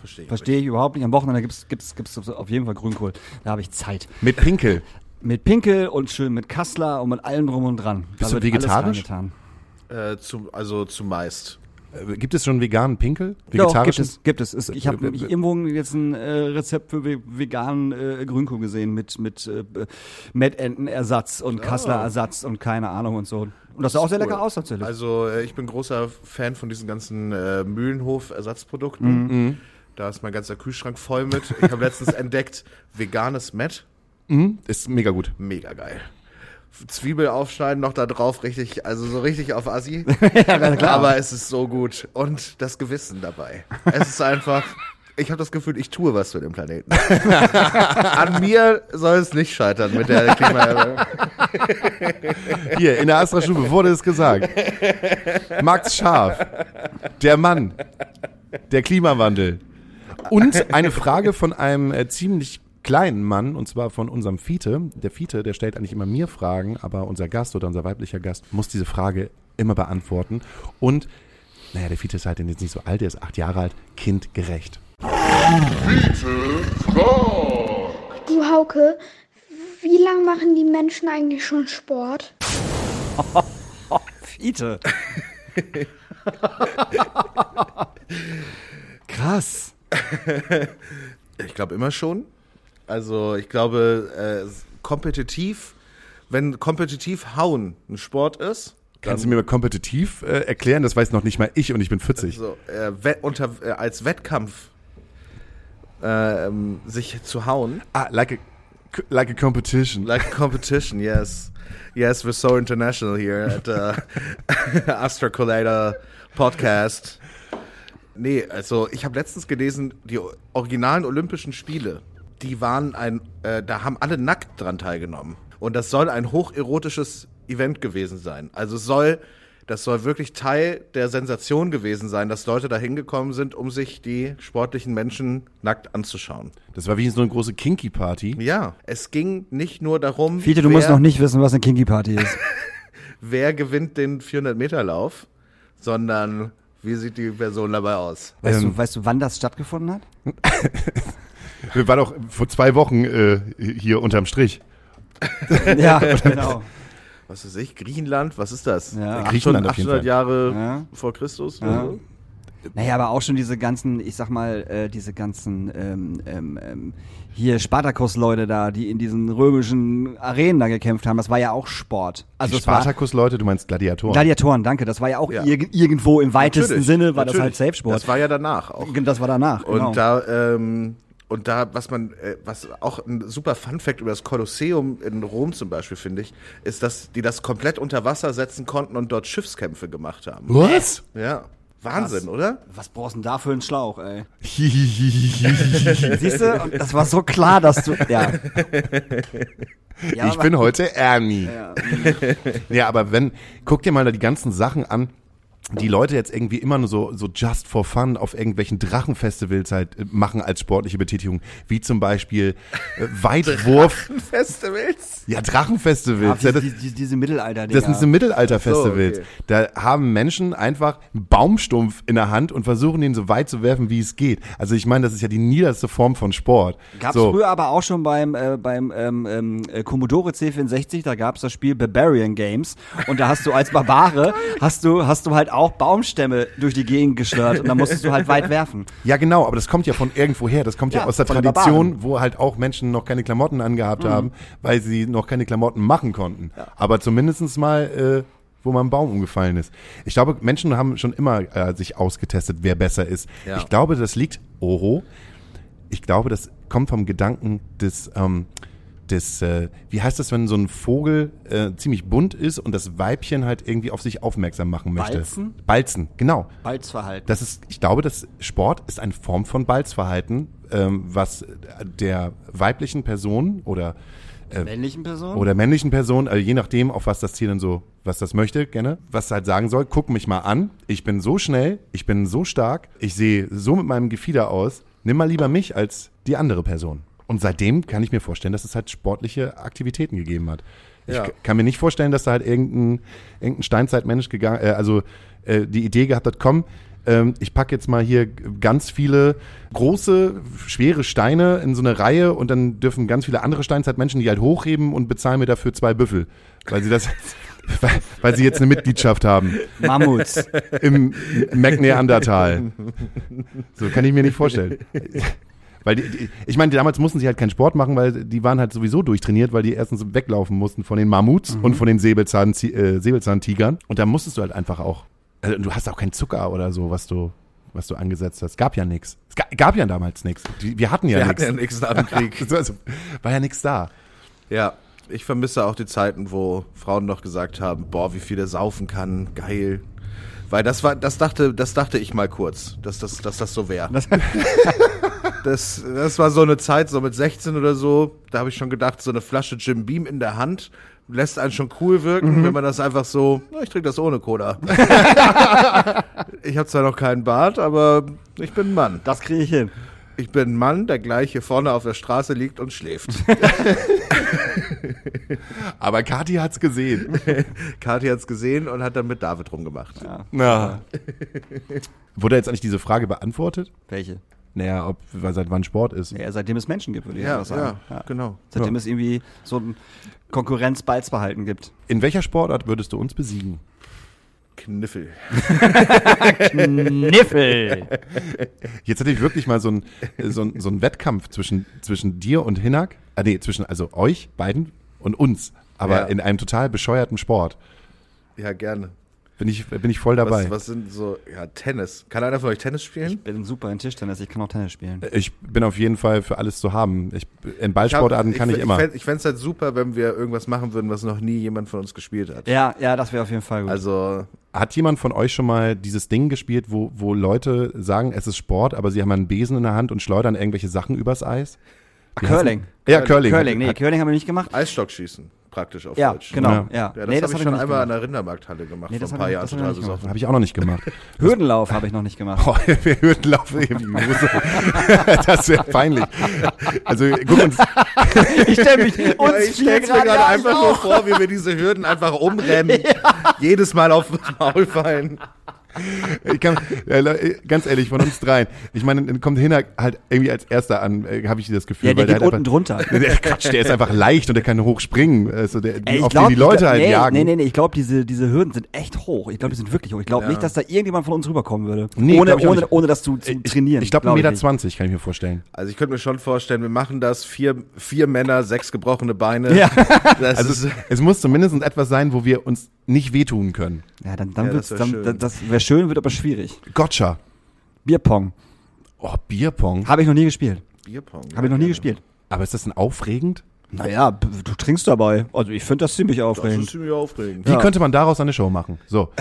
Verstehe ich. Verstehe ich überhaupt nicht. Am Wochenende gibt's gibt's gibt's auf jeden Fall Grünkohl. Da habe ich Zeit. Mit Pinkel. Mit Pinkel und schön mit Kassler und mit allem drum und dran. Bist da du vegetarisch? reingetan. Äh, zu, also zumeist. Äh, Gibt es schon veganen Pinkel? Doch, gibt Vegetarischen? es, gibt es. es ich habe Äh, äh, irgendwo jetzt ein äh, Rezept für ve veganen äh, Grünkohl gesehen mit mit äh, Mettentenersatz und Kassler-Ersatz und keine Ahnung und so. Und das sah auch sehr lecker aus natürlich. Also äh, ich bin großer Fan von diesen ganzen äh, Mühlenhof-Ersatzprodukten. Mhm. Da ist mein ganzer Kühlschrank voll mit. Ich habe letztens entdeckt, veganes Met. Mhm, ist mega gut. Mega geil. Zwiebel aufschneiden, noch da drauf, richtig, also so richtig auf Assi. Aber es ist so gut. Und das Gewissen dabei. Es ist einfach, ich habe das Gefühl, ich tue was für den Planeten. An mir soll es nicht scheitern mit der Klimaerwärmung. Hier, in der Astra-Stube wurde es gesagt. Max Scharf, der Mann, der Klimawandel. Und eine Frage von einem äh, ziemlich kleinen Mann, und zwar von unserem Fiete. Der Fiete, der stellt eigentlich immer mir Fragen, aber unser Gast oder unser weiblicher Gast muss diese Frage immer beantworten. Und, naja, der Fiete ist halt jetzt nicht so alt, der ist acht Jahre alt, kindgerecht. Du Hauke, wie lange machen die Menschen eigentlich schon Sport? Fiete. Krass. Ich glaube immer schon. Also ich glaube, äh, kompetitiv, wenn kompetitiv hauen ein Sport ist, Kannst du mir mal kompetitiv äh, erklären? Das weiß noch nicht mal ich und ich bin 40. so, äh, wett- unter, äh, als Wettkampf ähm, sich zu hauen, Ah, like a, like a competition. like a competition, yes. Yes, we're so international here at uh, Astra Collider Podcast. Nee, also ich habe letztens gelesen, die originalen Olympischen Spiele, die waren ein, äh, da haben alle nackt dran teilgenommen. Und das soll ein hocherotisches Event gewesen sein. Also es soll, das soll wirklich Teil der Sensation gewesen sein, dass Leute da hingekommen sind, um sich die sportlichen Menschen nackt anzuschauen. Das war wie so eine große Kinky-Party. Ja, es ging nicht nur darum, Fiete, du wer, musst noch nicht wissen, was eine Kinky Party ist. wer gewinnt den 400-Meter-Lauf, sondern wie sieht die Person dabei aus. Weißt, Ähm. du, weißt du, wann das stattgefunden hat? Wir waren doch vor zwei Wochen äh, hier unterm Strich. ja, genau. Was weiß ich, Griechenland, was ist das? Ja. 800, Griechenland auf jeden 800 Fall. Jahre Ja. vor Christus? Ja. oder so? Naja, aber auch schon diese ganzen, ich sag mal, äh, diese ganzen ähm, ähm, ähm, hier Spartakus-Leute da, die in diesen römischen Arenen da gekämpft haben, das war ja auch Sport. Also Spartakus-Leute, du meinst Gladiatoren. Gladiatoren, danke. Das war ja auch Ja. irg irgendwo im weitesten Natürlich, Sinne, war das natürlich. halt Safe-Sport. Das war ja danach auch. Das war danach. Und genau. da, ähm, und da, was man, äh, was auch ein super Fun-Fact über das Kolosseum in Rom zum Beispiel, finde ich, ist, dass die das komplett unter Wasser setzen konnten und dort Schiffskämpfe gemacht haben. Was? Ja. Wahnsinn, oder? Was brauchst du denn da für einen Schlauch, ey? ich Siehst du? Und das war so klar, dass du. Ja. ja aber- bin heute Ernie. Ja. Ja, aber wenn, guck dir mal da die ganzen Sachen an, die Leute jetzt irgendwie immer nur so, so just for fun auf irgendwelchen Drachenfestivals halt äh, machen als sportliche Betätigung, wie zum Beispiel äh, Weitwurf. Festivals? Ja, Drachenfestivals. Ja, das, die, die, diese Mittelalter das sind so Mittelalter-Festivals. Ach Da haben Menschen einfach einen Baumstumpf in der Hand und versuchen ihn so weit zu werfen, wie es geht. Also ich meine, das ist ja die niederste Form von Sport. Gab's so. früher aber auch schon beim, äh, beim ähm, ähm, äh, Commodore C64, da gab's das Spiel Barbarian Games und da hast du als Barbare, hast du, hast du halt auch Baumstämme durch die Gegend geschlört und dann musstest du halt weit werfen. Ja, genau, aber das kommt ja von irgendwo her. Das kommt ja, Ja, aus der Tradition, wo halt auch Menschen noch keine Klamotten angehabt Mhm. haben, weil sie noch keine Klamotten machen konnten. Aber zumindestens mal, äh, wo mal ein Baum umgefallen ist. Ich glaube, Menschen haben schon immer äh, sich ausgetestet, wer besser ist. Ja. Ich glaube, das liegt, oho, ich glaube, das kommt vom Gedanken des, ähm, des, äh, wie heißt das, wenn so ein Vogel äh, ziemlich bunt ist und das Weibchen halt irgendwie auf sich aufmerksam machen möchte? Balzen? Balzen, genau. Balzverhalten. Das ist, ich glaube, das Sport ist eine Form von Balzverhalten, ähm, was der weiblichen Person oder männlichen Person? oder männlichen Person, also je nachdem, auf was das Tier dann so, was das möchte, gerne, was halt sagen soll, guck mich mal an, ich bin so schnell, ich bin so stark, ich sehe so mit meinem Gefieder aus, nimm mal lieber mich als die andere Person. Und seitdem kann ich mir vorstellen, dass es halt sportliche Aktivitäten gegeben hat. Ich Ja. kann mir nicht vorstellen, dass da halt irgendein, irgendein Steinzeitmensch gegangen, äh, also äh, die Idee gehabt hat, komm, ähm, ich packe jetzt mal hier ganz viele große, schwere Steine in so eine Reihe und dann dürfen ganz viele andere Steinzeitmenschen die halt hochheben und bezahlen mir dafür zwei Büffel, weil sie das, weil, weil sie jetzt eine Mitgliedschaft haben Mammuts. im McNeandertal. So kann ich mir nicht vorstellen. Weil die, die, ich meine, damals mussten sie halt keinen Sport machen, weil die waren halt sowieso durchtrainiert, weil die erstens weglaufen mussten von den Mammuts und von den Säbelzahn, äh, Säbelzahntigern. Und da musstest du halt einfach auch, also du hast auch keinen Zucker oder so, was du, was du angesetzt hast. Gab ja nichts. Es ga, gab ja damals nichts. Wir hatten ja Wir nichts. hatten ja nichts nach dem Krieg. Also, war ja nichts da. Ja, ich vermisse auch die Zeiten, wo Frauen noch gesagt haben, boah, wie viel der saufen kann, geil. Weil das war, das dachte, das dachte ich mal kurz, dass das, dass das so wäre. Das, das war so eine Zeit, so mit 16 oder so, da habe ich schon gedacht, so eine Flasche Jim Beam in der Hand lässt einen schon cool wirken, wenn man das einfach so, na, ich trinke das ohne Cola. ich habe zwar noch keinen Bart, aber ich bin ein Mann. Das kriege ich hin. Ich bin ein Mann, der gleich hier vorne auf der Straße liegt und schläft. Aber Kathi hat's gesehen. Kathi hat's gesehen und hat dann mit David rumgemacht. Na. Wurde jetzt eigentlich diese Frage beantwortet? Welche? Naja, ob, weil seit wann Sport ist. Ja, seitdem es Menschen gibt, würde ich Ja, sagen. ja, genau. Seitdem es irgendwie so ein Konkurrenz-Balzverhalten gibt. In welcher Sportart würdest du uns besiegen? Kniffel. Niffel! Jetzt hatte ich wirklich mal so ein, so ein, so ein Wettkampf zwischen, zwischen dir und Hinak. Ah, nee, zwischen, also euch beiden und uns. Aber Ja. in einem total bescheuerten Sport. Ja, gerne. Bin ich, bin ich voll dabei. Was, was sind so, ja, Tennis. Kann einer von euch Tennis spielen? Ich bin super in Tischtennis, ich kann auch Tennis spielen. Ich bin auf jeden Fall für alles zu haben. Ich, in Ballsportarten kann ich, immer. Ich fände es halt super, wenn wir irgendwas machen würden, was noch nie jemand von uns gespielt hat. Ja, ja, das wäre auf jeden Fall gut. Also, Hat jemand von euch schon mal dieses Ding gespielt, wo, wo Leute sagen, es ist Sport, aber sie haben einen Besen in der Hand und schleudern irgendwelche Sachen übers Eis? Curling. das? Ja, Curling. Curling, nee, Curling haben wir nicht gemacht. Eisstockschießen, praktisch auf Ja, Deutsch. genau, Ja. ja. Ja, das nee, habe ich schon einmal an gemacht. der Rindermarkthalle gemacht, Nee, vor das ein paar Jahren das hab ich total. Habe ich auch noch nicht gemacht. Hürdenlauf habe ich noch nicht gemacht. Würden laufen. Das wäre peinlich. Also guck uns, Ich stelle mich Ja, uns ich stell's mir gerade einfach nur vor, wie wir diese Hürden einfach umrennen, jedes Mal aufs Maul fallen. Ich kann, äh, ganz ehrlich, von uns dreien. Ich meine, dann kommt Hinak halt irgendwie als Erster an, äh, habe ich das Gefühl. Ja, der weil geht halt unten drunter. einfach, Der, Quatsch, der ist einfach leicht und der kann hoch springen. Also der, Ey, ich auf glaub, den die Leute ich glaub, halt nee, jagen. Nee, nee, nee, ich glaube, diese, diese Hürden sind echt hoch. Ich glaube, die sind wirklich hoch. Ich glaube Ja. nicht, dass da irgendjemand von uns rüberkommen würde. Nee, ohne, glaub ohne, ohne das zu, zu trainieren. Ich glaube, Glaub 1,20 Meter nicht. 20 kann ich mir vorstellen. Also ich könnte mir schon vorstellen, wir machen das, vier, vier Männer, sechs gebrochene Beine. Ja. Das Also ist, es, es muss zumindest etwas sein, wo wir uns nicht wehtun können. Ja, dann, dann Ja, wird's, das wär dann, schön. das, wäre schön, wird aber schwierig. Gotcha. Bierpong. Oh, Bierpong. Habe ich noch nie gespielt. Bierpong. Habe ich noch nie gespielt. Aber ist das denn aufregend? Naja, du trinkst dabei. Also ich finde das ziemlich Das aufregend. ist ziemlich aufregend. Wie könnte man daraus eine Show machen? So,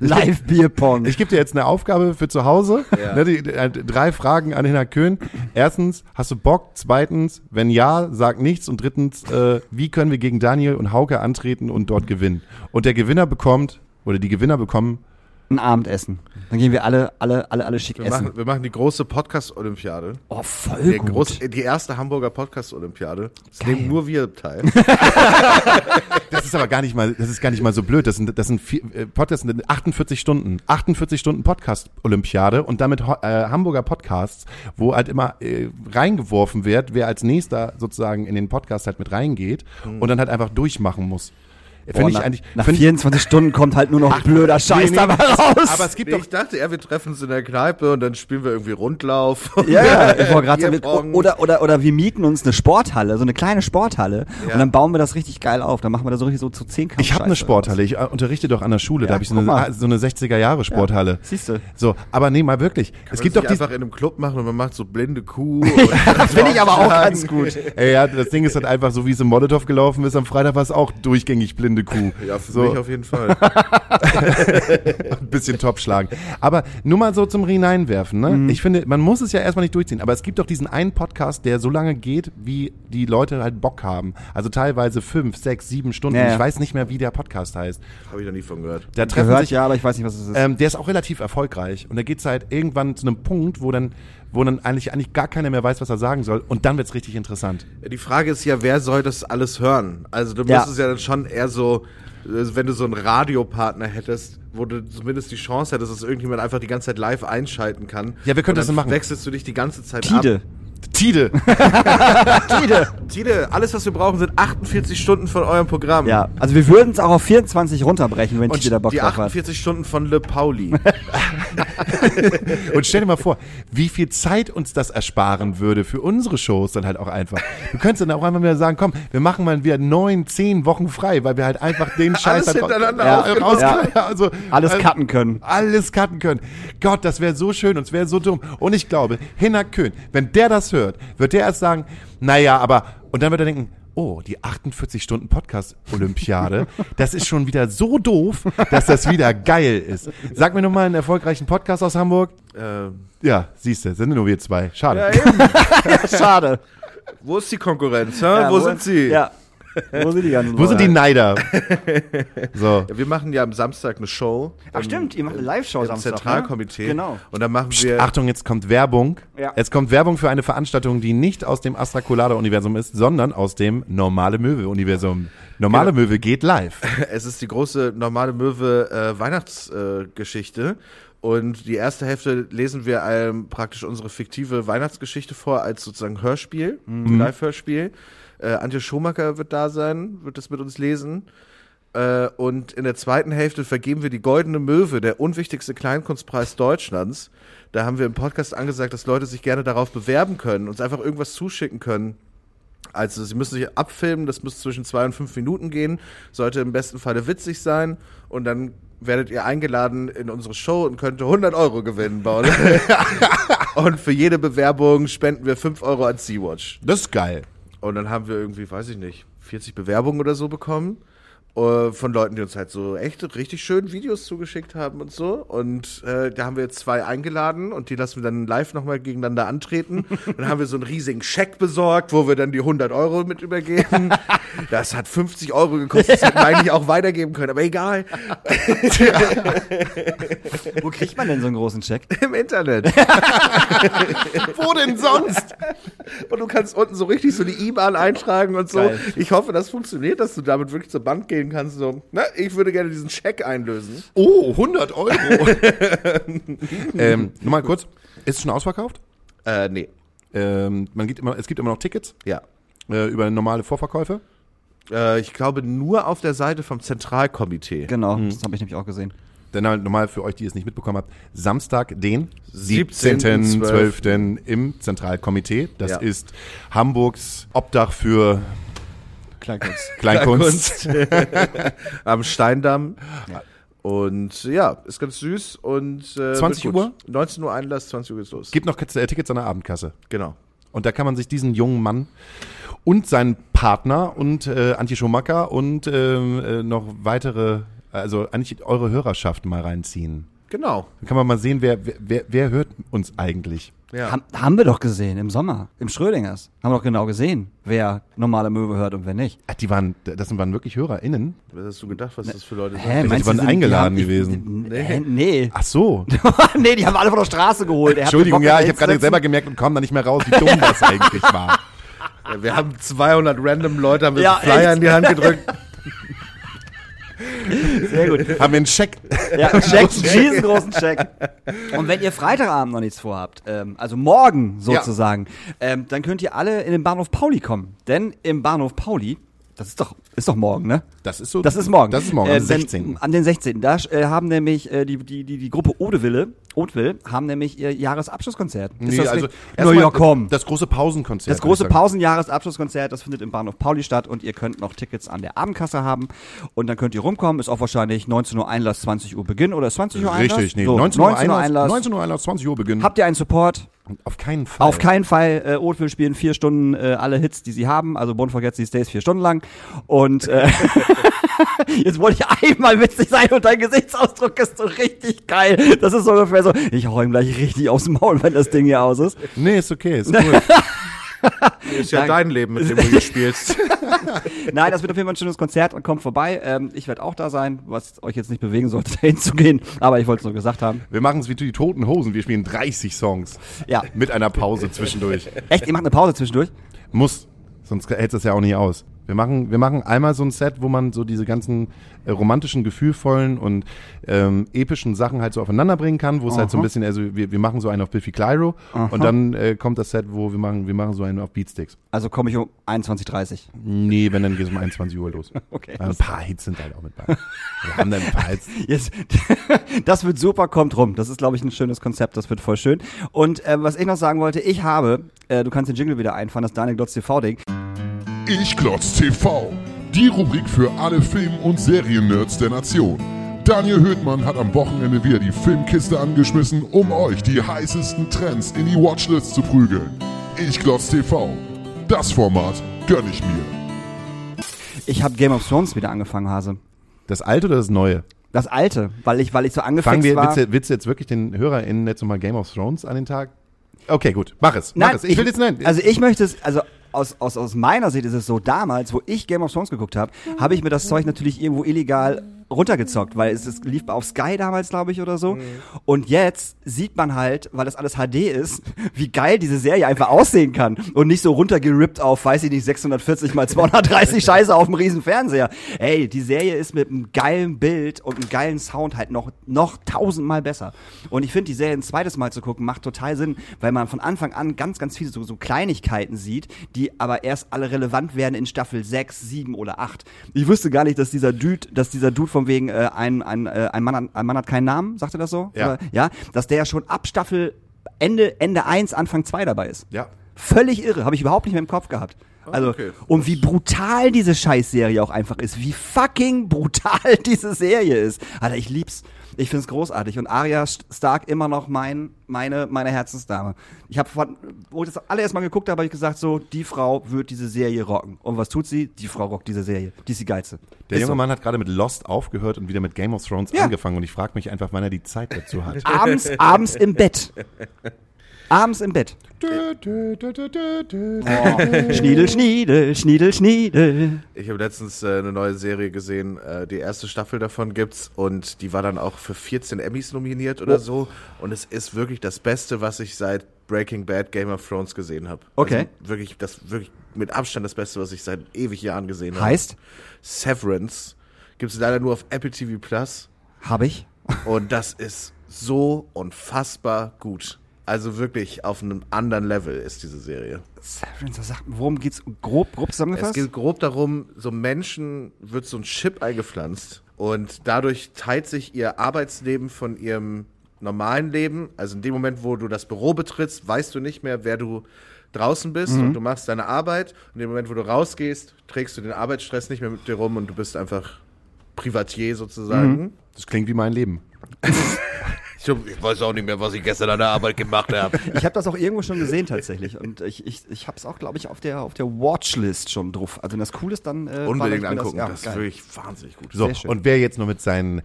Live-Bierpong. ich gebe dir jetzt eine Aufgabe für zu Hause. Ja. Ne, die, äh, drei Fragen an Hinak Köhn. Erstens, hast du Bock? Zweitens, wenn ja, sag nichts. Und drittens, äh, wie können wir gegen Daniel und Hauke antreten und dort gewinnen? Und der Gewinner bekommt oder die Gewinner bekommen Ein Abendessen. Dann gehen wir alle, alle, alle, alle schick Wir essen. machen, wir machen die große Podcast-Olympiade. oh, voll Die, gut. große, die erste Hamburger Podcast-Olympiade. Es nehmen nur wir teil. Das ist aber gar nicht mal, das ist gar nicht mal so blöd. Das sind, das sind vier, äh, Podcasts sind 48 Stunden, 48 Stunden Podcast-Olympiade und damit äh, Hamburger Podcasts, wo halt immer äh, reingeworfen wird, wer als nächster sozusagen in den Podcast halt mit reingeht und dann halt einfach durchmachen muss. Boah, Finde ich nach, eigentlich. nach find ich- 24 Stunden kommt halt nur noch blöder Scheiß nee, dabei raus. aber es gibt Nee, doch ich dachte, ja, wir treffen uns in der Kneipe und dann spielen wir irgendwie Rundlauf. Ja, ja, ich gerade oder, oder, oder wir mieten uns eine Sporthalle, so eine kleine Sporthalle Ja. und dann bauen wir das richtig geil auf. Dann machen wir da so richtig so zu Zehnkampf. Ich habe eine Sporthalle, ich äh, unterrichte doch an der Schule, da Ja, habe ich so eine, mal. so eine 60er Jahre Sporthalle. Siehst du. So, aber nee, mal wirklich. es gibt doch die einfach in einem Club machen und man macht so blinde Kuh. Das finde ich aber auch ganz gut. Ey, ja, das Ding ist halt einfach so, wie es im Molotow gelaufen ist. Am Freitag war es auch durchgängig blinde Kuh. ja, für so mich auf jeden Fall. ein bisschen top schlagen. Aber nur mal so zum Hineinwerfen. Ne? Mhm. Ich finde, man muss es ja erstmal nicht durchziehen. Aber es gibt doch diesen einen Podcast, der so lange geht, wie die Leute halt Bock haben. Also teilweise fünf, sechs, sieben Stunden. Ja, ja. Ich weiß nicht mehr, wie der Podcast heißt. Habe ich noch nie von gehört. Da treffen Gehört, sich ja, aber ich weiß nicht, was es ist. Ähm, der ist auch relativ erfolgreich. Und da geht's halt irgendwann zu einem Punkt, wo dann, wo dann eigentlich, eigentlich gar keiner mehr weiß, was er sagen soll. Und dann wird's richtig interessant. Die Frage ist ja, wer soll das alles hören? Also du Ja. müsstest ja dann schon eher so, äh, wenn du so einen Radiopartner hättest, wo du zumindest die Chance hättest, dass irgendjemand einfach die ganze Zeit live einschalten kann. Ja, wir könnten Und das dann machen. Wechselst du dich die ganze Zeit Tide. ab. Tide. Tide. Tide, alles was wir brauchen sind 48 Stunden von eurem Programm. Ja, also wir würden es auch auf 24 runterbrechen, wenn Und Tide da Bock die drauf hat. 48 Stunden von Le Pauli. Und stell dir mal vor, wie viel Zeit uns das ersparen würde für unsere Shows dann halt auch einfach. Du könntest dann auch einfach wieder sagen, komm, wir machen mal wieder neun, zehn Wochen frei, weil wir halt einfach den Scheiß Alles halt hintereinander ja, raus, Ja. ja. also, Alles also, cutten können. Alles cutten können. Gott, das wäre so schön und es wäre so dumm. Und ich glaube, Hinak Köhn, wenn der das hört, wird der erst sagen, naja, aber, und dann wird er denken, oh, die 48 Stunden Podcast-Olympiade, das ist schon wieder so doof, dass das wieder geil ist. Sag mir noch mal einen erfolgreichen Podcast aus Hamburg. ähm, Ja, siehst du, sind nur wir zwei. Schade. ja, eben. Schade. Wo ist die Konkurrenz? Hä? Ja, wo, sind sie? Ja. Wo sind die ganzen Wo sind die? Neider? So. Ja, wir machen ja am Samstag eine Show. Ach im- stimmt, ihr macht eine Live-Show im Samstag, ne? Zentralkomitee. Genau. Und dann machen wir. Achtung, jetzt kommt Werbung. Ja. Es kommt Werbung für eine Veranstaltung, die nicht aus dem Astrakulada-Universum ist, sondern aus dem Normale Möwe-Universum. Normale Genau. Möwe geht live. Es ist die große normale Möwe äh, Weihnachtsgeschichte. Äh, und die erste Hälfte lesen wir ähm, praktisch unsere fiktive Weihnachtsgeschichte vor als sozusagen Hörspiel, Live-Hörspiel. Äh, Antje Schumacher wird da sein, wird das mit uns lesen. Äh, und in der zweiten Hälfte vergeben wir die Goldene Möwe, der unwichtigste Kleinkunstpreis Deutschlands. Da haben wir im Podcast angesagt, dass Leute sich gerne darauf bewerben können, uns einfach irgendwas zuschicken können. Also sie müssen sich abfilmen, das muss zwischen zwei und fünf Minuten gehen, sollte im besten Falle witzig sein und dann werdet ihr eingeladen in unsere Show und könnt 100 Euro gewinnen, Paul. und für jede Bewerbung spenden wir 5 Euro an Sea-Watch. Das ist geil. Und dann haben wir irgendwie, weiß ich nicht, 40 Bewerbungen oder so bekommen. Äh, Von Leuten, die uns halt so echt richtig schön Videos zugeschickt haben und so. Und äh, da haben wir jetzt zwei eingeladen und die lassen wir dann live nochmal gegeneinander antreten. dann haben wir so einen riesigen Scheck besorgt, wo wir dann die 100 Euro mit übergeben. Das hat 50 Euro gekostet, das hätten wir eigentlich auch weitergeben können, aber egal. Wo kriegt man denn so einen großen Check? Im Internet. Wo denn sonst? Und du kannst unten so richtig so die IBAN eintragen und so. Geil. Ich hoffe, das funktioniert, dass du damit wirklich zur Bank gehen kannst. So, na, ich würde gerne diesen Scheck einlösen. Oh, 100 Euro. ähm, nur mal kurz. Ist es schon ausverkauft? Äh, nee. Ähm, man geht immer, es gibt immer noch Tickets Ja. äh, über normale Vorverkäufe. Äh, ich glaube nur auf der Seite vom Zentralkomitee. Genau, das habe ich nämlich auch gesehen. Denn halt normal für euch, die es nicht mitbekommen habt, Samstag, den 17.12. 17.12. im Zentralkomitee. Das Ja. ist Hamburgs Obdach für Kleinkunst. Kleinkunst. Am Steindamm. Und ja, ist ganz süß. Und, äh, 20 wird gut. Uhr? 19 Uhr Einlass, 20 Uhr geht's los. Gibt noch äh, Tickets an der Abendkasse. Genau. Und da kann man sich diesen jungen Mann und seinen Partner und äh, Antje Schumacher und ähm, äh, noch weitere, also eigentlich eure Hörerschaft mal reinziehen. Genau. Dann kann man mal sehen, wer, wer, wer hört uns eigentlich. Ja. Ham, haben wir doch gesehen im Sommer, im Schrödingers. Haben wir doch genau gesehen, wer normale Möwe hört und wer nicht. Ach, die waren, das waren wirklich HörerInnen. Was hast du gedacht, was das für Leute sind? Hä, die meinst waren du, sind- eingeladen die haben- gewesen. Nee. Hä, nee. Ach so. nee, die haben alle von der Straße geholt. Er Entschuldigung, ja, ich habe gerade selber gemerkt und komme da nicht mehr raus, wie dumm das eigentlich war. Ja, wir haben 200 random Leute, haben wir Ja, Flyer echt? in die Hand gedrückt. Sehr gut. Haben wir einen Scheck. Ja, Check, riesengroßen Check. Und wenn ihr Freitagabend noch nichts vorhabt, ähm, also morgen sozusagen, ähm, dann könnt ihr alle in den Bahnhof Pauli kommen. Denn im Bahnhof Pauli, das ist doch, ist doch morgen, ne? Das ist so. Das ist morgen. Das ist morgen, Äh, am denn- 16. An den 16. Da äh, haben nämlich äh, die, die, die, die Gruppe Odeville, Odeville, haben nämlich ihr Jahresabschlusskonzert. Ist Nee, das also Na ja, komm. Das große Pausenkonzert. Das große. Pausenjahresabschlusskonzert, das findet im Bahnhof Pauli statt und ihr könnt noch Tickets an der Abendkasse haben und dann könnt ihr rumkommen. Ist auch wahrscheinlich 19 Uhr Einlass, 20 Uhr Beginn oder ist 20 Uhr Einlass? Richtig, nee. So, 19 Uhr 19 Uhr Einlass. 19 Uhr Einlass, 20 Uhr Beginn. Habt ihr einen Support? Auf keinen Fall. Auf keinen Fall. Äh, Oatville spielen vier Stunden äh, alle Hits, die sie haben. Also Bone Forget These Days vier Stunden lang. Und äh, jetzt wollte ich einmal witzig sein und dein Gesichtsausdruck ist so richtig geil. Das ist so ungefähr so, ich hau ihm gleich richtig aufs Maul, wenn das Ding hier aus ist. Nee, ist okay, ist cool. Ist ja Danke. dein Leben, mit dem du hier spielst. Nein, das wird auf jeden Fall ein schönes Konzert und kommt vorbei. Ähm, ich werde auch da sein, was euch jetzt nicht bewegen sollte, dahin zu gehen. Aber ich wollte es nur gesagt haben. Wir machen es wie die Toten Hosen. Wir spielen 30 Songs. Ja. Mit einer Pause zwischendurch. Echt, ihr macht eine Pause zwischendurch? Muss. Sonst hält es ja auch nicht aus. Wir machen, wir machen einmal so ein Set, wo man so diese ganzen äh, romantischen, gefühlvollen und ähm, epischen Sachen halt so aufeinander bringen kann, wo es halt so ein bisschen, also wir, wir machen so einen auf Biffy Clyro und dann äh, kommt das Set, wo wir machen, wir machen so einen auf Beatsticks. Also komme ich um 21.30 Nee, wenn, dann geht es um 21 Uhr los. Okay. Ein paar Hits sind halt auch mit bei. Wir haben dann ein paar Hits. Jetzt, das wird super, kommt rum. Das ist, glaube ich, ein schönes Konzept. Das wird voll schön. Und äh, was ich noch sagen wollte, ich habe, äh, du kannst den Jingle wieder einfahren, das Daniel Glotz TV-Ding. Ich Klotz TV. Die Rubrik für alle Film- und Seriennerds der Nation. Daniel Höhtmann hat am Wochenende wieder die Filmkiste angeschmissen, um euch die heißesten Trends in die Watchlist zu prügeln. Ich Klotz TV. Das Format gönn ich mir. Ich habe Game of Thrones wieder angefangen, Hase. Das alte oder das neue? Das alte, weil ich, weil ich so Fangen angefangen wir, war. willst du, willst du jetzt wirklich den HörerInnen jetzt nochmal Game of Thrones an den Tag? Okay, gut. Mach es. Mach Nein, es. Ich, will jetzt, nein. Also ich möchte es, also aus, aus, aus meiner Sicht ist es so, damals, wo ich Game of Thrones geguckt habe, habe ich mir das Zeug natürlich irgendwo illegal runtergezockt, weil es, es lief auf Sky damals, glaube ich, oder so. Und jetzt sieht man halt, weil das alles HD ist, wie geil diese Serie einfach aussehen kann und nicht so runtergerippt auf, weiß ich nicht, 640 mal 230 Scheiße auf dem riesen Fernseher. Ey, die Serie ist mit einem geilen Bild und einem geilen Sound halt noch, noch tausendmal besser. Und ich finde, die Serie ein zweites Mal zu gucken, macht total Sinn, weil man von Anfang an ganz, ganz viele so, so Kleinigkeiten sieht, die aber erst alle relevant werden in Staffel 6, 7 oder 8. Ich wusste gar nicht, dass dieser Dude, dass dieser Dude von wegen äh, ein, ein, äh, ein, Mann, ein Mann hat keinen Namen, sagte das so? Ja. Oder, ja, dass der ja schon ab Staffel Ende, Ende 1, Anfang 2 dabei ist. ja. Völlig irre, habe ich überhaupt nicht mehr im Kopf gehabt. Also, okay. und wie brutal diese Scheißserie auch einfach ist. Wie fucking brutal diese Serie ist. Alter, ich lieb's. Ich find's großartig. Und Arya Stark immer noch mein, meine, meine Herzensdame. Ich habe wo ich das allererst mal geguckt habe, habe ich gesagt, so, die Frau wird diese Serie rocken. Und was tut sie? Die Frau rockt diese Serie. Die ist die geilste. Der Ist junge so. Mann hat gerade mit Lost aufgehört und wieder mit Game of Thrones Ja. angefangen und ich frage mich einfach, wann er die Zeit dazu hat. Abends, abends im Bett. Abends im Bett. Oh. Schniedel, Schniedel, Schniedel, Schniedel. Ich habe letztens äh, eine neue Serie gesehen, äh, die erste Staffel davon gibt's und die war dann auch für 14 Emmys nominiert oder so und es ist wirklich das Beste, was ich seit Breaking Bad Game of Thrones gesehen habe. Okay. Also wirklich das wirklich mit Abstand das Beste, was ich seit ewig Jahren gesehen habe. Heißt? Severance gibt's leider nur auf Apple TV Plus Habe ich. und das ist so unfassbar gut. Also wirklich auf einem anderen Level ist diese Serie. Severance, sag, worum geht's grob, grob Es zusammengefasst? geht grob darum, so Menschen wird so ein Chip eingepflanzt und dadurch teilt sich ihr Arbeitsleben von ihrem normalen Leben. Also in dem Moment, wo du das Büro betrittst, weißt du nicht mehr, wer du draußen bist und du machst deine Arbeit. Und in dem Moment, wo du rausgehst, trägst du den Arbeitsstress nicht mehr mit dir rum und du bist einfach Privatier sozusagen. Das klingt wie mein Leben. Ich, ich weiß auch nicht mehr, was ich gestern an der Arbeit gemacht habe. Ich habe das auch irgendwo schon gesehen tatsächlich und ich, ich, ich habe es auch, glaube ich, auf der, auf der Watchlist schon drauf. Also wenn das cool ist, dann äh, Unbedingt angucken, ja, das, ist wirklich wahnsinnig gut. So, und wer jetzt nur mit seinen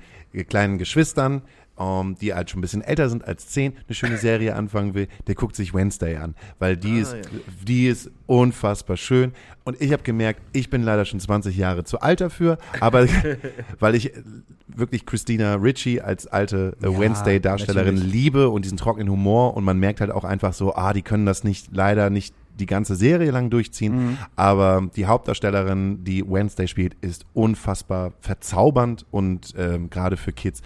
kleinen Geschwistern ähm, die halt schon ein bisschen älter sind als 10, eine schöne Serie anfangen will, der guckt sich Wednesday an, weil die, ist, die ist unfassbar schön. Und ich habe gemerkt, ich bin leider schon 20 Jahre zu alt dafür, aber weil ich wirklich Christina Ritchie als alte äh, Ja, Wednesday-Darstellerin liebe und diesen trockenen Humor. Und man merkt halt auch einfach so, ah, die können das nicht, leider nicht die ganze Serie lang durchziehen, Mhm. aber die Hauptdarstellerin, die Wednesday spielt, ist unfassbar verzaubernd und ähm, gerade für Kids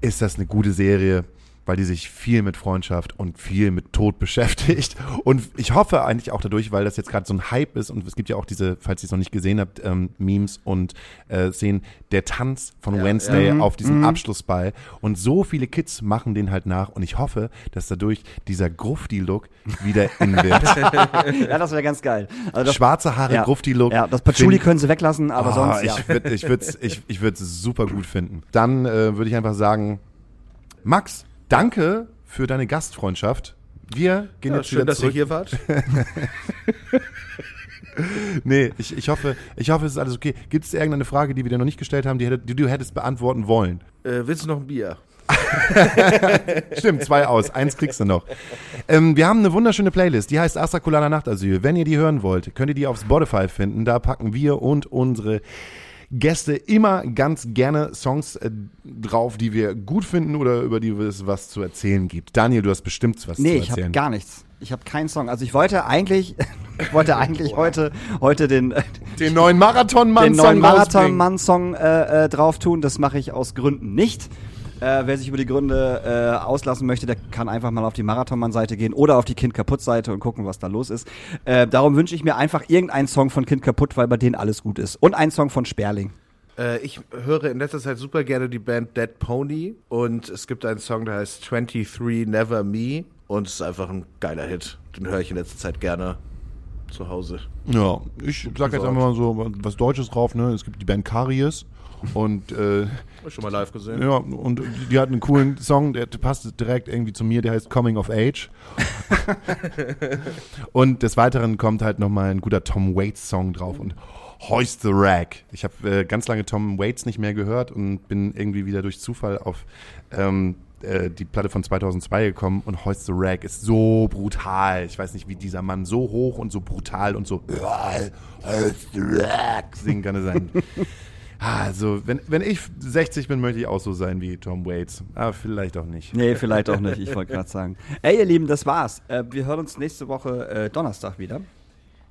ist das eine gute Serie, weil die sich viel mit Freundschaft und viel mit Tod beschäftigt. Und ich hoffe eigentlich auch dadurch, weil das jetzt gerade so ein Hype ist und es gibt ja auch diese, falls ihr es noch nicht gesehen habt, ähm, Memes und äh, Szenen, der Tanz von Wednesday auf diesem Abschlussball. Und so viele Kids machen den halt nach und ich hoffe, dass dadurch dieser Grufti-Look wieder in wird. Ja, das wäre ganz geil. Also das, Schwarze Haare, ja. Grufti-Look. Ja, das Patchouli können sie weglassen, aber Ah, sonst, ja. Ich würde ich würd's, ich, ich würd's super gut finden. Dann äh, würde ich einfach sagen, Max, danke für deine Gastfreundschaft. Wir gehen Ja, jetzt schön, wieder dass ihr hier wart. Nee, ich, ich, hoffe, ich hoffe, es ist alles okay. Gibt es irgendeine Frage, die wir dir noch nicht gestellt haben, die, hätte- die du hättest beantworten wollen? Äh, willst du noch ein Bier? Stimmt, zwei aus. Eins kriegst du noch. Ähm, wir haben eine wunderschöne Playlist, die heißt Astrakulana Nachtasyl. Wenn ihr die hören wollt, könnt ihr die auf Spotify finden. Da packen wir und unsere Gäste immer ganz gerne Songs äh, drauf, die wir gut finden oder über die es was zu erzählen gibt. Daniel, du hast bestimmt was Nee, zu ich habe erzählen. gar nichts. Ich habe keinen Song. Also ich wollte eigentlich, ich wollte eigentlich heute, heute den, den neuen Marathonmann den neuen Marathon-Mann-Song äh, äh, drauf tun. Das mache ich aus Gründen nicht. Äh, wer sich über die Gründe äh, auslassen möchte, der kann einfach mal auf die Marathonmann-Seite gehen oder auf die Kind kaputt-Seite und gucken, was da los ist. Äh, darum wünsche ich mir einfach irgendeinen Song von Kind kaputt, weil bei denen alles gut ist. Und einen Song von Sperling. Äh, ich höre in letzter Zeit super gerne die Band Dead Pony und es gibt einen Song, der heißt 23 Never Me und es ist einfach ein geiler Hit. Den höre ich in letzter Zeit gerne zu Hause. Ja, ich sag jetzt einfach mal so was Deutsches drauf. Ne? Es gibt die Band Karies und äh, ich schon mal live gesehen. Ja, und die hat einen coolen Song, der passt direkt irgendwie zu mir, der heißt Coming of Age. und des Weiteren kommt halt nochmal ein guter Tom Waits Song drauf und Hoist the Rag. Ich habe äh, ganz lange Tom Waits nicht mehr gehört und bin irgendwie wieder durch Zufall auf ähm, äh, die Platte von 2002 gekommen und Hoist the Rag ist so brutal. Ich weiß nicht, wie dieser Mann so hoch und so brutal und so Hoist the Rag singen kann sein. Also, wenn, wenn ich 60 bin, möchte ich auch so sein wie Tom Waits. Aber vielleicht auch nicht. Nee, vielleicht auch nicht. Ich wollte gerade sagen. Ey, ihr Lieben, das war's. Äh, wir hören uns nächste Woche äh, Donnerstag wieder.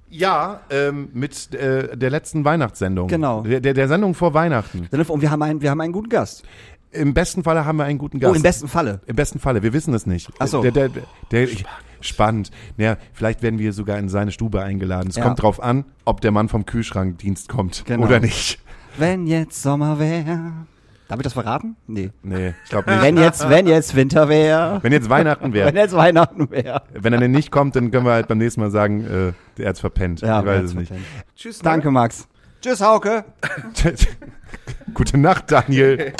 Ja, ähm, mit äh, der letzten Weihnachtssendung. Genau. Der, der, der Sendung vor Weihnachten. Und wir haben einen, wir haben einen guten Gast. Im besten Falle haben wir einen guten Gast. Oh, im besten Falle. Im besten Falle, wir wissen es nicht. Ach so. Der, der, der, der, spannend. Ja, vielleicht werden wir sogar in seine Stube eingeladen. Es Ja. kommt drauf an, ob der Mann vom Kühlschrankdienst kommt Genau. oder nicht. Wenn jetzt Sommer wäre. Darf ich das verraten? Nee. Nee, ich glaube nicht. Wenn jetzt, wenn jetzt Winter wäre. Wenn jetzt Weihnachten wäre. Wenn jetzt Weihnachten wäre. Wenn er denn nicht kommt, dann können wir halt beim nächsten Mal sagen, äh, der hat's verpennt. Ja, ich weiß es nicht. verpennt. Tschüss. ne? Danke, Max. Tschüss, Hauke. Gute Nacht, Daniel.